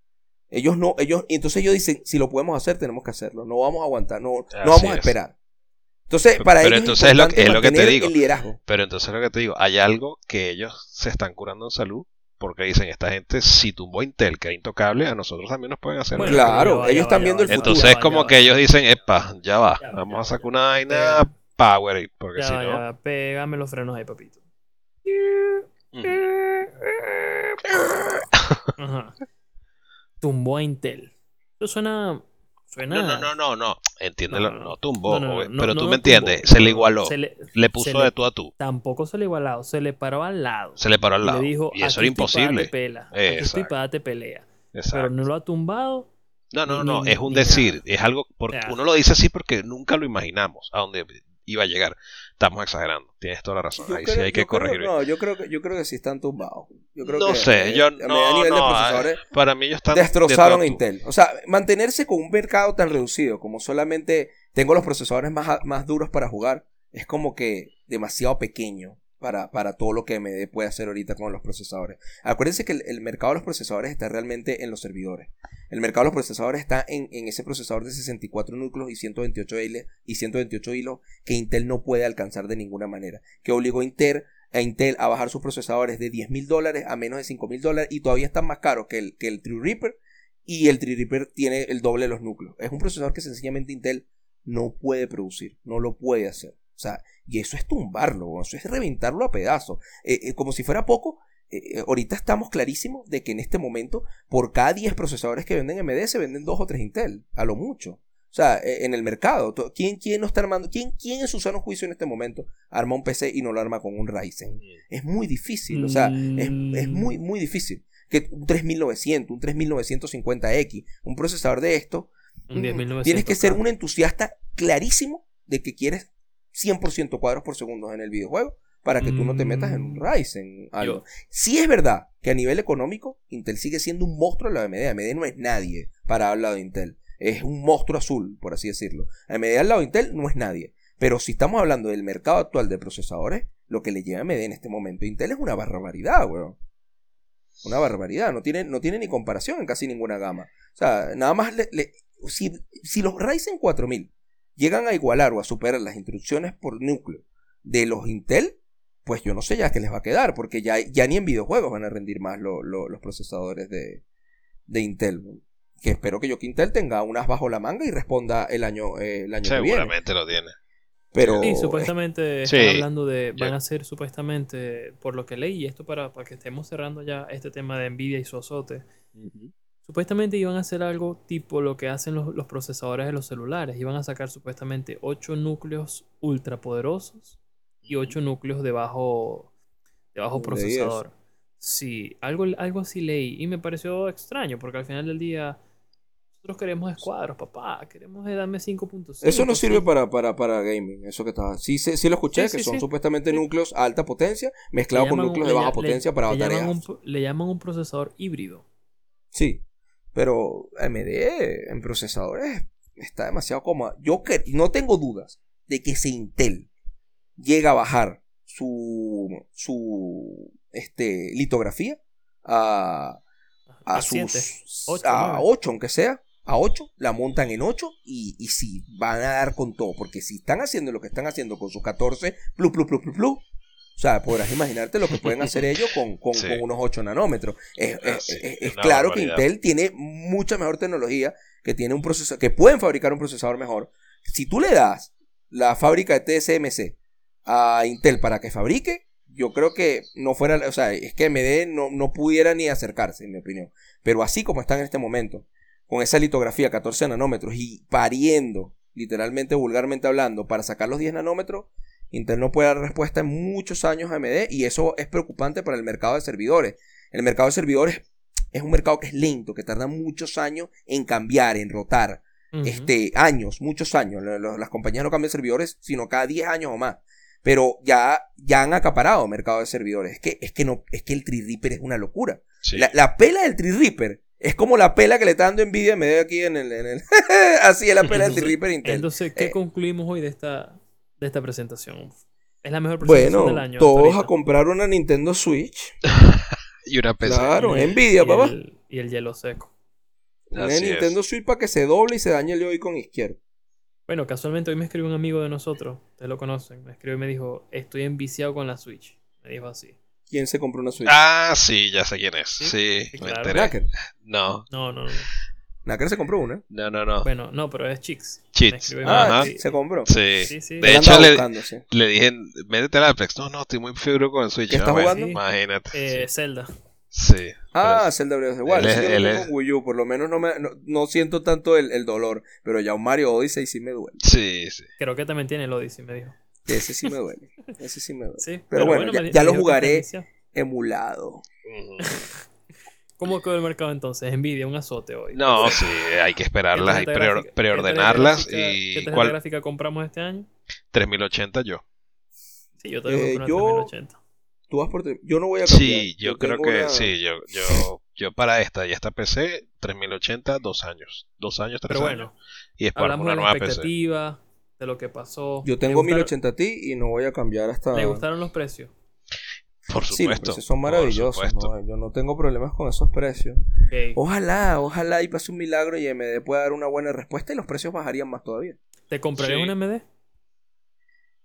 Ellos no, ellos, entonces ellos dicen, si lo podemos hacer, tenemos que hacerlo. No vamos a aguantar, no, no vamos a es. Entonces, para Pero ellos entonces es lo- importante es lo que te digo. el liderazgo. Pero entonces lo que te digo, hay algo que ellos se están curando en salud porque dicen, esta gente si tumbó Intel, que era intocable, a nosotros también nos pueden hacer Bueno, algo". Claro, va, ellos va, están viendo va, el va, futuro. Entonces es ya como va, que ellos dicen, epa, ya va, Ya va, vamos ya a va, sacar ya una va. vaina power, porque Ya, si va, no... ya, pégame los frenos ahí, papito. Ajá. Tumbó a Intel. Eso suena. Suena. No, no, no, no, no, entiéndelo, No, no, no, no. tumbó, pero tú me entiendes, se le igualó, Se le- le puso se de tú a tú, Tampoco se le igualado, se le paró al lado. se le paró al lado, le dijo, y eso "Aquí era imposible, pela. Aquí estoy Exacto. pelea. Pero no lo ha tumbado. No, no, no, es un decir, nada. es algo, porque uno lo dice así porque nunca lo imaginamos a dónde iba a llegar. Estamos exagerando, tienes toda la razón, Yo ahí sí hay que creo- corregir. no, yo creo que yo creo que sí están tumbados. Yo creo no que, sé, eh, yo a no, nivel de no, procesadores, eh, para mí ellos están destrozaron de Intel. O sea, mantenerse con un mercado tan reducido como solamente tengo los procesadores más, más duros para jugar, es como que demasiado pequeño para, para todo lo que AMD puede hacer ahorita con los procesadores. Acuérdense que el, mercado de los procesadores está realmente en los servidores. El mercado de los procesadores está en, en ese procesador de 64 núcleos y 128 hilos, y 128 hilos que Intel no puede alcanzar de ninguna manera. Que obligó a Intel, a Intel a bajar sus procesadores de 10 mil dólares a menos de 5 mil dólares y todavía están más caros que el, que el Threadripper y el Threadripper tiene el doble de los núcleos. Es un procesador que sencillamente Intel no puede producir, no lo puede hacer. O sea, y eso es tumbarlo, eso es reventarlo a pedazos. Eh, eh, como si fuera poco, eh, ahorita estamos clarísimos de que en este momento, por cada 10 procesadores que venden AMD, se venden 2 o 3 Intel, a lo mucho. O sea, en el mercado, ¿quién, quién no está armando? ¿Quién, ¿Quién en su sano juicio en este momento arma un PC y no lo arma con un Ryzen? Es muy difícil, o sea, es, es muy, muy difícil. Que un 3900, un 3950X, un procesador de esto, Un Mm, 10.900. Tienes que ser un entusiasta clarísimo de que quieres 100% cuadros por segundo en el videojuego para que tú no te metas en un Mm. Ryzen. Algo. Yo- Sí es verdad que a nivel económico Intel sigue siendo un monstruo en la AMD. AMD no es nadie para hablar de Intel. Es un monstruo azul, por así decirlo. AMD al lado de Intel no es nadie. Pero si estamos hablando del mercado actual de procesadores, lo que le lleva a AMD en este momento a Intel es una barbaridad, weón. Una barbaridad. No tiene, no tiene ni comparación en casi ninguna gama. O sea, nada más le- le- si, si los Ryzen 4000 llegan a igualar o a superar las instrucciones por núcleo de los Intel, pues yo no sé ya qué les va a quedar, porque ya, ya ni en videojuegos van a rendir más lo- lo- los procesadores de, de Intel. Que espero que yo que Intel tenga unas bajo la manga y responda el año, eh, el año que viene. Seguramente lo tiene. Pero Sí, supuestamente Sí. están hablando de. Van a ser supuestamente, por lo que leí, y esto para, para que estemos cerrando ya este tema de Nvidia y su azote. Supuestamente iban a hacer algo tipo lo que hacen los, los procesadores de los celulares. Iban a sacar supuestamente 8 núcleos ultra poderosos y 8 núcleos de bajo, de bajo Leí procesador. Sí, algo, algo así leí y me pareció extraño porque al final del día nosotros queremos escuadros, papá. Queremos darme 5.5. Eso no sirve para, para, para gaming, eso que estaba. Sí, sí, sí lo escuché, Sí, que sí, son sí. supuestamente núcleos a alta potencia mezclados con núcleos un- de baja potencia para le llaman, un, le llaman un procesador híbrido. Sí, pero AMD en procesadores está demasiado cómoda. Yo que, no tengo dudas de que si Intel llega a bajar su, su este, litografía a, a, sus ocho, a nueve. 8, aunque sea, a 8, la montan en 8 y, y sí, van a dar con todo, porque si están haciendo lo que están haciendo con sus 14, plus, plus, plus, plus, plus, o sea, podrás imaginarte lo que pueden hacer ellos con, con, Sí. con unos 8 nanómetros. Es, Ah, es- sí, es- es es una claro que. Intel tiene mucha mejor tecnología, que tiene un procesador, que pueden fabricar un procesador mejor. Si tú le das la fábrica de TSMC a Intel para que fabrique, yo creo que no fuera, o sea, es que AMD no, no pudiera ni acercarse, en mi opinión. Pero así como están en este momento, con esa litografía 14 nanómetros y pariendo, literalmente, vulgarmente hablando, para sacar los 10 nanómetros, Intel no puede dar respuesta en muchos años a AMD y eso es preocupante para el mercado de servidores. El mercado de servidores es un mercado que es lento, que tarda muchos años en cambiar, en rotar. Este, años, muchos años. Las compañías no cambian servidores, sino cada 10 años o más. Pero ya, ya han acaparado el mercado de servidores. Es que, es que no, es que el Reaper es una locura. Sí. La, la pela del Reaper es como la pela que le está dando envidia me aquí en el, en el así es la pela del Entonces- Reaper Intel. Entonces, ¿qué Eh, concluimos hoy de esta, de esta presentación? Es la mejor presentación Bueno, del año. todos a comprar una Nintendo Switch. Y una PC. Claro. Y y papá. el- y el hielo seco. Una Así es. Nintendo Switch para que se doble y se dañe el con izquierdo. Bueno, casualmente hoy me escribió un amigo de nosotros, ustedes lo conocen, me escribió y me dijo, estoy enviciado con la Switch. Me dijo así. ¿Quién se compró una Switch? Ah, sí, ya sé quién es. Sí, Sí, sí, me claro. enteré. No, No, no, no. Knacker se compró una. no, no, no. Bueno, no, pero es Chicks. Me Ah, se compró. Sí. Sí, sí. De Él hecho, le, buscando, sí. le dije, métete a la Apex. No, no, estoy muy fibro con el Switch. ¿Qué Ah, está bueno, jugando? Imagínate. Eh, Zelda. Sí. Ah, Pero- Zelda Breath of the Wild. él Wii U, por lo menos no, me, no, no siento tanto el, el dolor. Pero ya un Mario Odyssey sí me duele. sí, sí. Creo que también tiene el Odyssey, me dijo. Ese sí me duele. Ese sí me duele. Sí. Pero bueno, ya- me di- ya me lo jugaré. Emulado. Ujú. ¿Cómo quedó el mercado entonces? Envidia, un azote hoy. No, sí, hay que ¿Qué esperarlas, hay gráfica- preordenarlas qué tarjeta gráfica- y ¿Qué tarjeta ¿cuál? gráfica compramos este año? 3080 yo. Sí, yo todavía Eh, compré yo- una 3080. Tú vas por... Yo no voy a cambiar. Sí, yo, creo tengo que una- sí, yo, yo, yo para esta y esta PC, 3080, dos años. Dos años, tres Pero años. bueno, Y después hablamos una de la nueva PC. expectativa, de lo que pasó. Yo ¿Le tengo gustaron- 1080 Ti y no voy a cambiar hasta... ¿Le gustaron los precios? Por Sí, los supuesto. precios son maravillosos. supuesto. ¿no? Yo no tengo problemas con esos precios. Ojalá, ojalá y pase un milagro y AMD pueda dar una buena respuesta y los precios bajarían más todavía. ¿Te compraré Sí. un MD?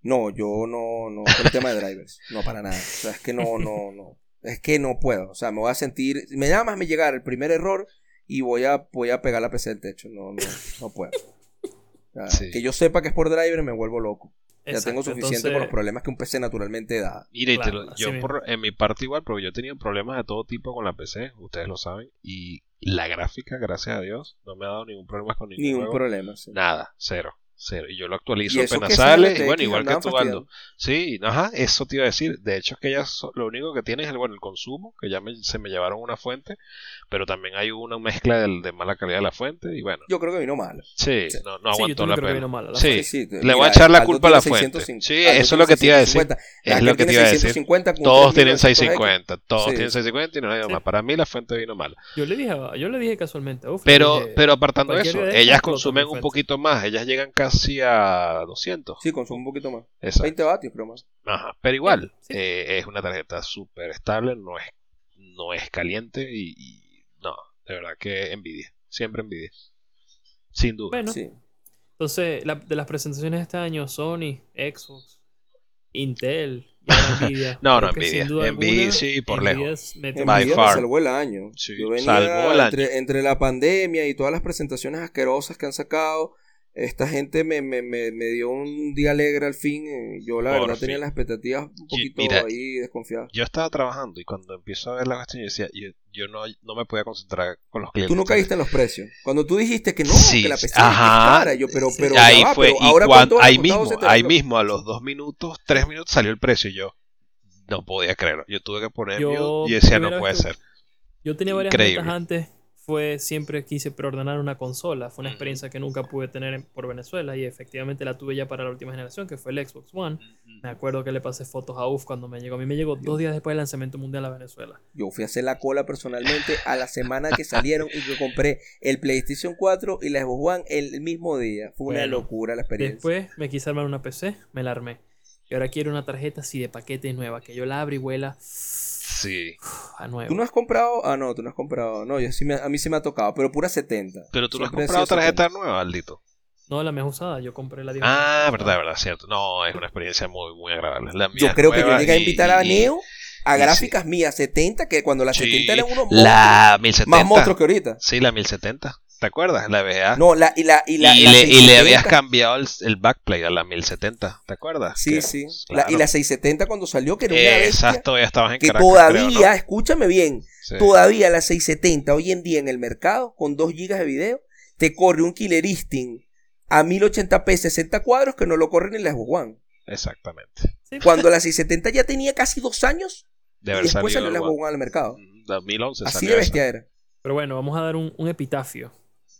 No, yo no, no, por el tema de drivers, no para nada. O sea, es que no, no, no. Es que no puedo. O sea, me voy a sentir, me llama más me llegar el primer error y voy a, voy a pegar la PC del techo. No, no, no puedo. O sea, Sí. Que yo sepa que es por driver me vuelvo loco. Ya tengo suficiente entonces- con los problemas que un PC naturalmente da. Mira, y te lo- yo por, en mi parte igual, pero yo he tenido problemas de todo tipo con la PC, ustedes lo saben, y la gráfica, gracias a Dios, no me ha dado ningún problema con ningún Ni un juego. problema. sí. Nada, cero, cero. Y yo lo actualizo apenas sale, y bueno, igual que tú, Aldo. Sí, ajá, eso te iba a decir. De hecho, es que ellas so- lo único que tienen es el, bueno, el consumo, que ya me- se me llevaron una fuente, pero también hay una mezcla del- de mala calidad de la fuente, y bueno, Yo creo que vino mal. sí, Sí. no, no Sí, yo aguantó también la creo que pena. vino mala la Sí. Sí, sí, le voy a echar la culpa a la fuente. Sí, eso es lo que te iba a decir. Es lo que te iba a decir. Todos tienen 650, todos Sí. tienen 650 y no hay nada Sí. más. Para mí la fuente vino mal. Yo le dije, yo le dije casualmente. Pero, pero apartando eso, de ellas consumen un poquito más. Ellas llegan casi a 200. Sí, consume un poquito más. Exacto. 20 vatios, creo más. Ajá. Pero igual, Sí. eh, es una tarjeta súper estable, no es, no es caliente y, y no, de verdad que envidia. Siempre envidia. Sin duda. Bueno, Sí. entonces, la- de las presentaciones de este año, Sony, Xbox, Intel, Nvidia. No, no, Nvidia. Nvidia, alguna, sí, por lejos. By far. salvó el año. Sí, Yo venía salvó el año. Entre, entre la pandemia y todas las presentaciones asquerosas que han sacado, esta gente me, me, me, me dio un día alegre al fin. eh, Yo la Por verdad tenía las expectativas un poquito mira, ahí desconfiadas. Yo estaba trabajando y cuando empiezo a ver la cuestión yo decía, yo, yo no, no me podía concentrar con los clientes. Tú no caíste en los precios. Cuando tú dijiste que no, Sí, que la PC ajá. es cara, yo, pero, pero ahí va, fue, pero y ahora cuando, ¿cuánto habrá ahí mismo, ahí mismo, a los dos minutos, tres minutos salió el precio y yo no podía creerlo. Yo tuve que poner Yo, y decía, no puede que- ser. Yo tenía varias Increíble. metas antes. Fue siempre quise preordenar una consola. Fue una experiencia que nunca pude tener en- por Venezuela y efectivamente la tuve ya para la última generación, que fue el Xbox One. Me acuerdo que le pasé fotos a UF cuando me llegó. A mí me llegó dos días después del lanzamiento mundial a Venezuela. Yo fui a hacer la cola personalmente a la semana que salieron y que compré el PlayStation 4 y la Xbox One el mismo día. Fue una Bueno, locura la experiencia. Después me quise armar una PC, me la armé. Y ahora quiero una tarjeta así de paquete nueva, que yo la abro y vuela Sí, uf, a nuevo. ¿Tú no has comprado? Ah, no, tú no has comprado. No, yo sí me- a mí sí me ha tocado, pero pura 70. pero tú no has comprado tarjeta nueva, Aldito. No, la mejor usada, yo compré la 10. Ah, verdad, verdad, cierto. No, es una experiencia muy, muy agradable. La mía Yo creo que yo llegué a y- invitar a y- Neo a gráficas mías 70, que cuando las Sí, 70 eran unos monstruos, La 1070. más monstruos que ahorita. Sí, la 1070. ¿Te acuerdas? La VGA. No, la, y la, y la, y, la le, y le 670. habías cambiado el, el backplay a la 1070. ¿Te acuerdas? Sí, Que- sí. claro. La- y la 670 cuando salió, que era una Exacto, ya estabas en que Caracas, todavía, creo, ¿no? escúchame bien, Sí. todavía la 670 hoy en día en el mercado, con 2 GB de video, te corre un Killer Instinct a 1080p 60 cuadros que no lo corre ni la Xbox One. Exactamente. Sí. Cuando la 670 ya tenía casi dos años De y después salió la Xbox One al mercado. One. 2011 Así salió de esa. bestia era. Pero bueno, vamos a dar un, un epitafio.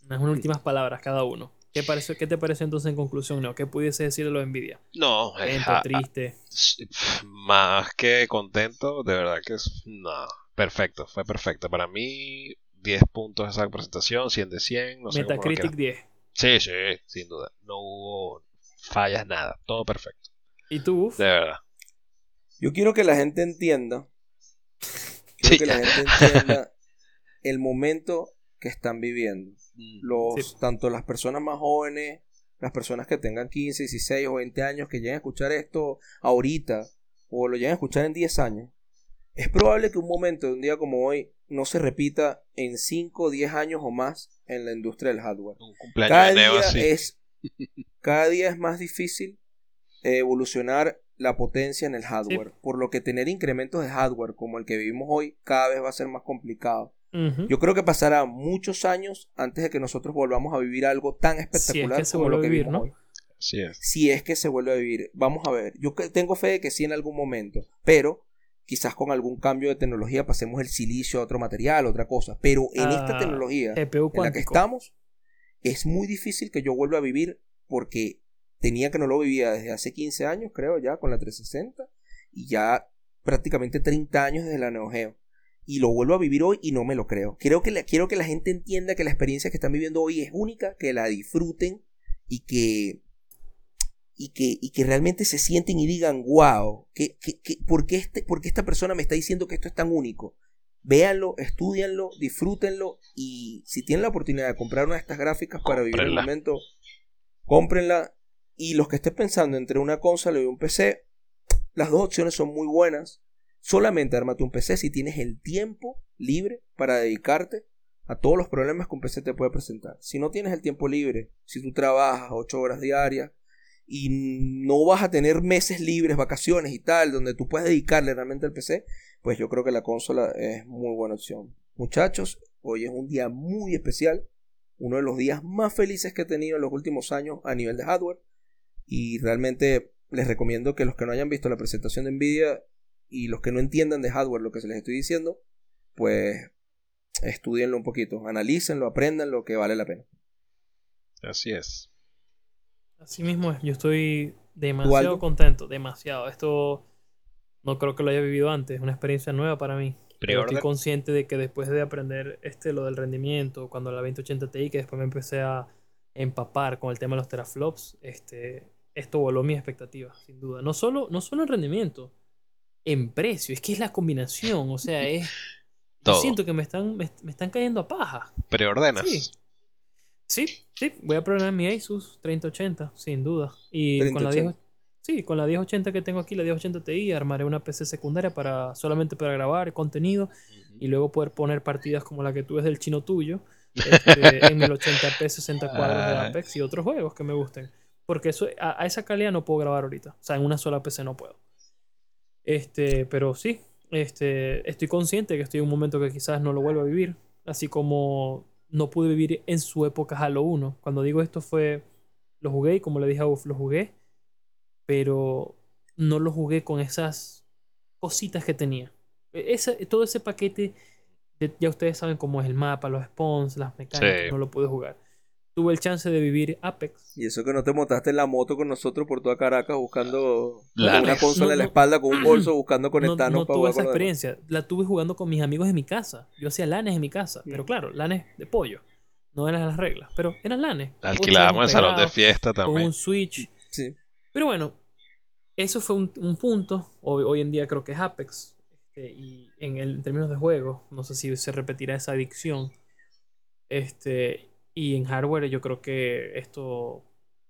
Unas últimas palabras cada uno. ¿Qué, parece, ¿Qué te parece entonces en conclusión, Neo? ¿Qué pudiese decir de los Nvidia? No, Lento, ah, triste. más que contento, de verdad que es. No, perfecto, fue perfecto. Para mí, 10 puntos esa presentación, 100 de 100. No sé lo Metacritic quieras. 10. Sí, sí, sin duda. No hubo fallas, nada. Todo perfecto. ¿Y tú, Uf? De verdad. Yo quiero que la gente entienda. Quiero que la gente entienda el momento que están viviendo. Mm. Los, Tanto las personas más jóvenes, las personas que tengan 15, 16 o 20 años, que lleguen a escuchar esto ahorita, o lo lleguen a escuchar en 10 años. Es probable que un momento de un día como hoy no se repita en 5 o 10 años o más en la industria del hardware. Un cumpleaños Cada de Neo día, así. es, cada día es más difícil evolucionar la potencia en el hardware. Por lo que tener incrementos de hardware como el que vivimos hoy cada vez va a ser más complicado. Yo creo que pasará muchos años antes de que nosotros volvamos a vivir algo tan espectacular se como lo que a vivir, vivimos ¿no? hoy. Es. Si es que se vuelve a vivir. Vamos a ver. Yo que- tengo fe de que sí en algún momento. Pero quizás con algún cambio de tecnología pasemos el silicio a otro material, otra cosa. Pero en esta Ah, tecnología en la que estamos, es muy difícil que yo vuelva a vivir porque tenía que no lo vivía desde hace 15 años, creo, ya con la 360 y ya prácticamente 30 años desde la Neo Geo. Y lo vuelvo a vivir hoy y no me lo creo. Quiero que, la, quiero que la gente entienda que la experiencia que están viviendo hoy es única, que la disfruten y que, y que, y que realmente se sienten y digan, wow, que, que, que- ¿por, qué este, ¿por qué esta persona me está diciendo que esto es tan único? Véanlo, estudianlo, disfrútenlo y si tienen la oportunidad de comprar una de estas gráficas para vivir el momento, cómprenla. Y los que estén pensando entre una consola y un PC, las dos opciones son muy buenas. Solamente ármate un PC si tienes el tiempo libre para dedicarte a todos los problemas que un PC te puede presentar. Si no tienes el tiempo libre, si tú trabajas 8 horas diarias y no vas a tener meses libres, vacaciones y tal, donde tú puedes dedicarle realmente al PC, pues yo creo que la consola es muy buena opción. Muchachos, hoy es un día muy especial, uno de los días más felices que he tenido en los últimos años a nivel de hardware y realmente les recomiendo que los que no hayan visto la presentación de Nvidia y los que no entiendan de hardware lo que se les estoy diciendo, pues estudienlo un poquito, analícenlo, aprendanlo, que vale la pena. Así es. Así mismo es. Yo estoy demasiado contento. Demasiado. Esto no creo que lo haya vivido antes. Es una experiencia nueva para mí. Pero estoy consciente de que después de aprender este lo del rendimiento, cuando la 2080 Ti, que después me empecé a empapar con el tema de los teraflops, este, esto voló mis expectativas, sin duda. No solo, no solo en rendimiento, en precio. Es que es la combinación. O sea, es. Yo siento que me están, me, me están cayendo a paja. Preordenas. Sí. Sí, sí, voy a programar mi Asus 3080, sin duda. Y con la 10, 3080. sí, con la 1080 que tengo aquí, la 1080 Ti, armaré una PC secundaria para solamente para grabar contenido y luego poder poner partidas como la que tú ves del chino tuyo este, en 1080p 60 cuadros de Ay. Apex y otros juegos que me gusten. Porque eso a, a esa calidad no puedo grabar ahorita. O sea, en una sola PC no puedo. Este, pero sí, este, estoy consciente que estoy en un momento que quizás no lo vuelva a vivir. Así como no pude vivir en su época Halo 1. Cuando digo esto fue, lo jugué y como le dije a Uf, lo jugué, pero no lo jugué con esas cositas que tenía. E- Ese, todo ese paquete, de- ya ustedes saben cómo es el mapa, los spawns, las mecánicas, Sí. no lo pude jugar. Tuve el chance de vivir Apex. Y eso que no te montaste en la moto con nosotros por toda Caracas buscando con una consola No, en la no. espalda con un bolso buscando No, conectarnos no para tuve esa con experiencia. La tuve jugando con mis amigos en mi casa. Yo hacía lanes en mi casa. Pero claro, lanes de pollo. No eran las reglas. Pero eran lanes. Alquilábamos el Ocho salón de fiesta Con también. un Switch. Sí. Pero bueno, eso fue un, un punto. Hoy, hoy en día creo que es Apex. Este, y en, el- en términos de juego, no sé si se repetirá esa adicción. Este, y en hardware yo creo que esto,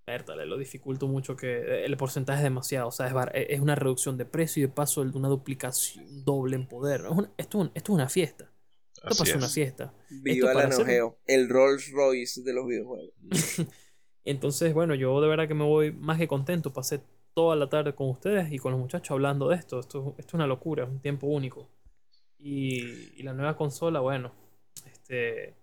vértale, lo dificulta mucho que el porcentaje es demasiado. O sea, es, bar- es una reducción de precio y de paso una duplicación doble en poder. Es una- esto, es un- esto es una fiesta. Esto Así pasó una es. fiesta. Viva la el Rolls Royce de los videojuegos. Entonces, bueno, yo de verdad que me voy más que contento. Pasé toda la tarde con ustedes y con los muchachos hablando de esto. Esto, esto es una locura, es un tiempo único. Y, y la nueva consola, bueno, este,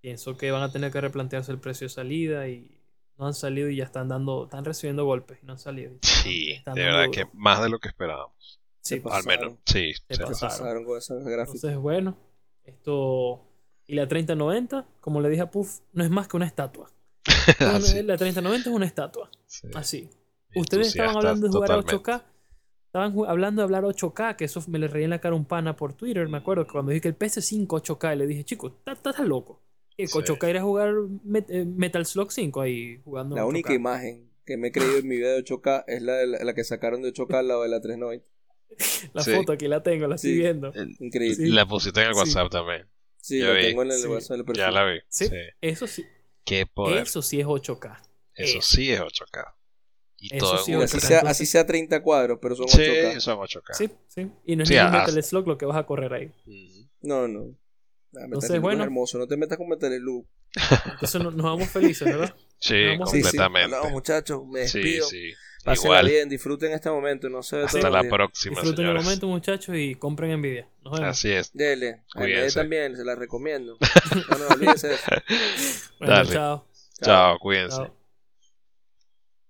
pienso que van a tener que replantearse el precio de salida y no han salido y ya están dando, están recibiendo golpes y no han salido. Sí, Están de verdad duro. que más de lo que esperábamos. Sí, Se pues, Al menos, sí. Se sí. pasaron. Pasaron con esas gráficas. Entonces, bueno, esto. Y la 3090, como le dije a Puff, no es más que una estatua. Así, La 3090 es una estatua. sí. Así. Ustedes estaban hablando de jugar a totalmente. 8K. Estaban hablando de hablar 8K, que eso me le reí en la cara a un pana por Twitter. Me acuerdo que cuando dije que el PS5 8K, y le dije, chico, estás estás loco. Y el Sí. 8K era jugar Met- eh, Metal Slug 5 ahí jugando. La 8K. única imagen que me he creído en mi vida de 8K es la, de la, la que sacaron de 8K al lado de la 390. La Sí. foto aquí la tengo, la estoy Sí. viendo. Increíble. Sí. La pusiste en el Sí. WhatsApp también. Sí, vi. tengo en el Sí. WhatsApp del perfil. Ya la vi. Sí. Sí. Eso sí, Qué poder. Eso, sí es 8K. eso. sí es 8K. Y Eso todo sí así sea, así sea 30 cuadros, pero son Sí, 8K. son 8K. Sí, sí. Y no es Sí, ningún ah, Metal Slug lo que vas a correr ahí. No, no. Nah, Entonces, bueno. es hermoso, no te metas con Metal Slug. Entonces no- nos vamos felices, ¿verdad? Sí, Vamos- Sí, sí. completamente. No, muchachos, me Sí, despido. sí. Pásenla Igual. bien, disfruten este momento, no se Hasta todo la bien. próxima, Disfruten el momento, muchachos, y compren Nvidia. Nos vemos. Así es. Dele, a también, se la recomiendo. No, no, olvídense de eso. Bueno, Dale. chao. Chao, cuídense. Chao.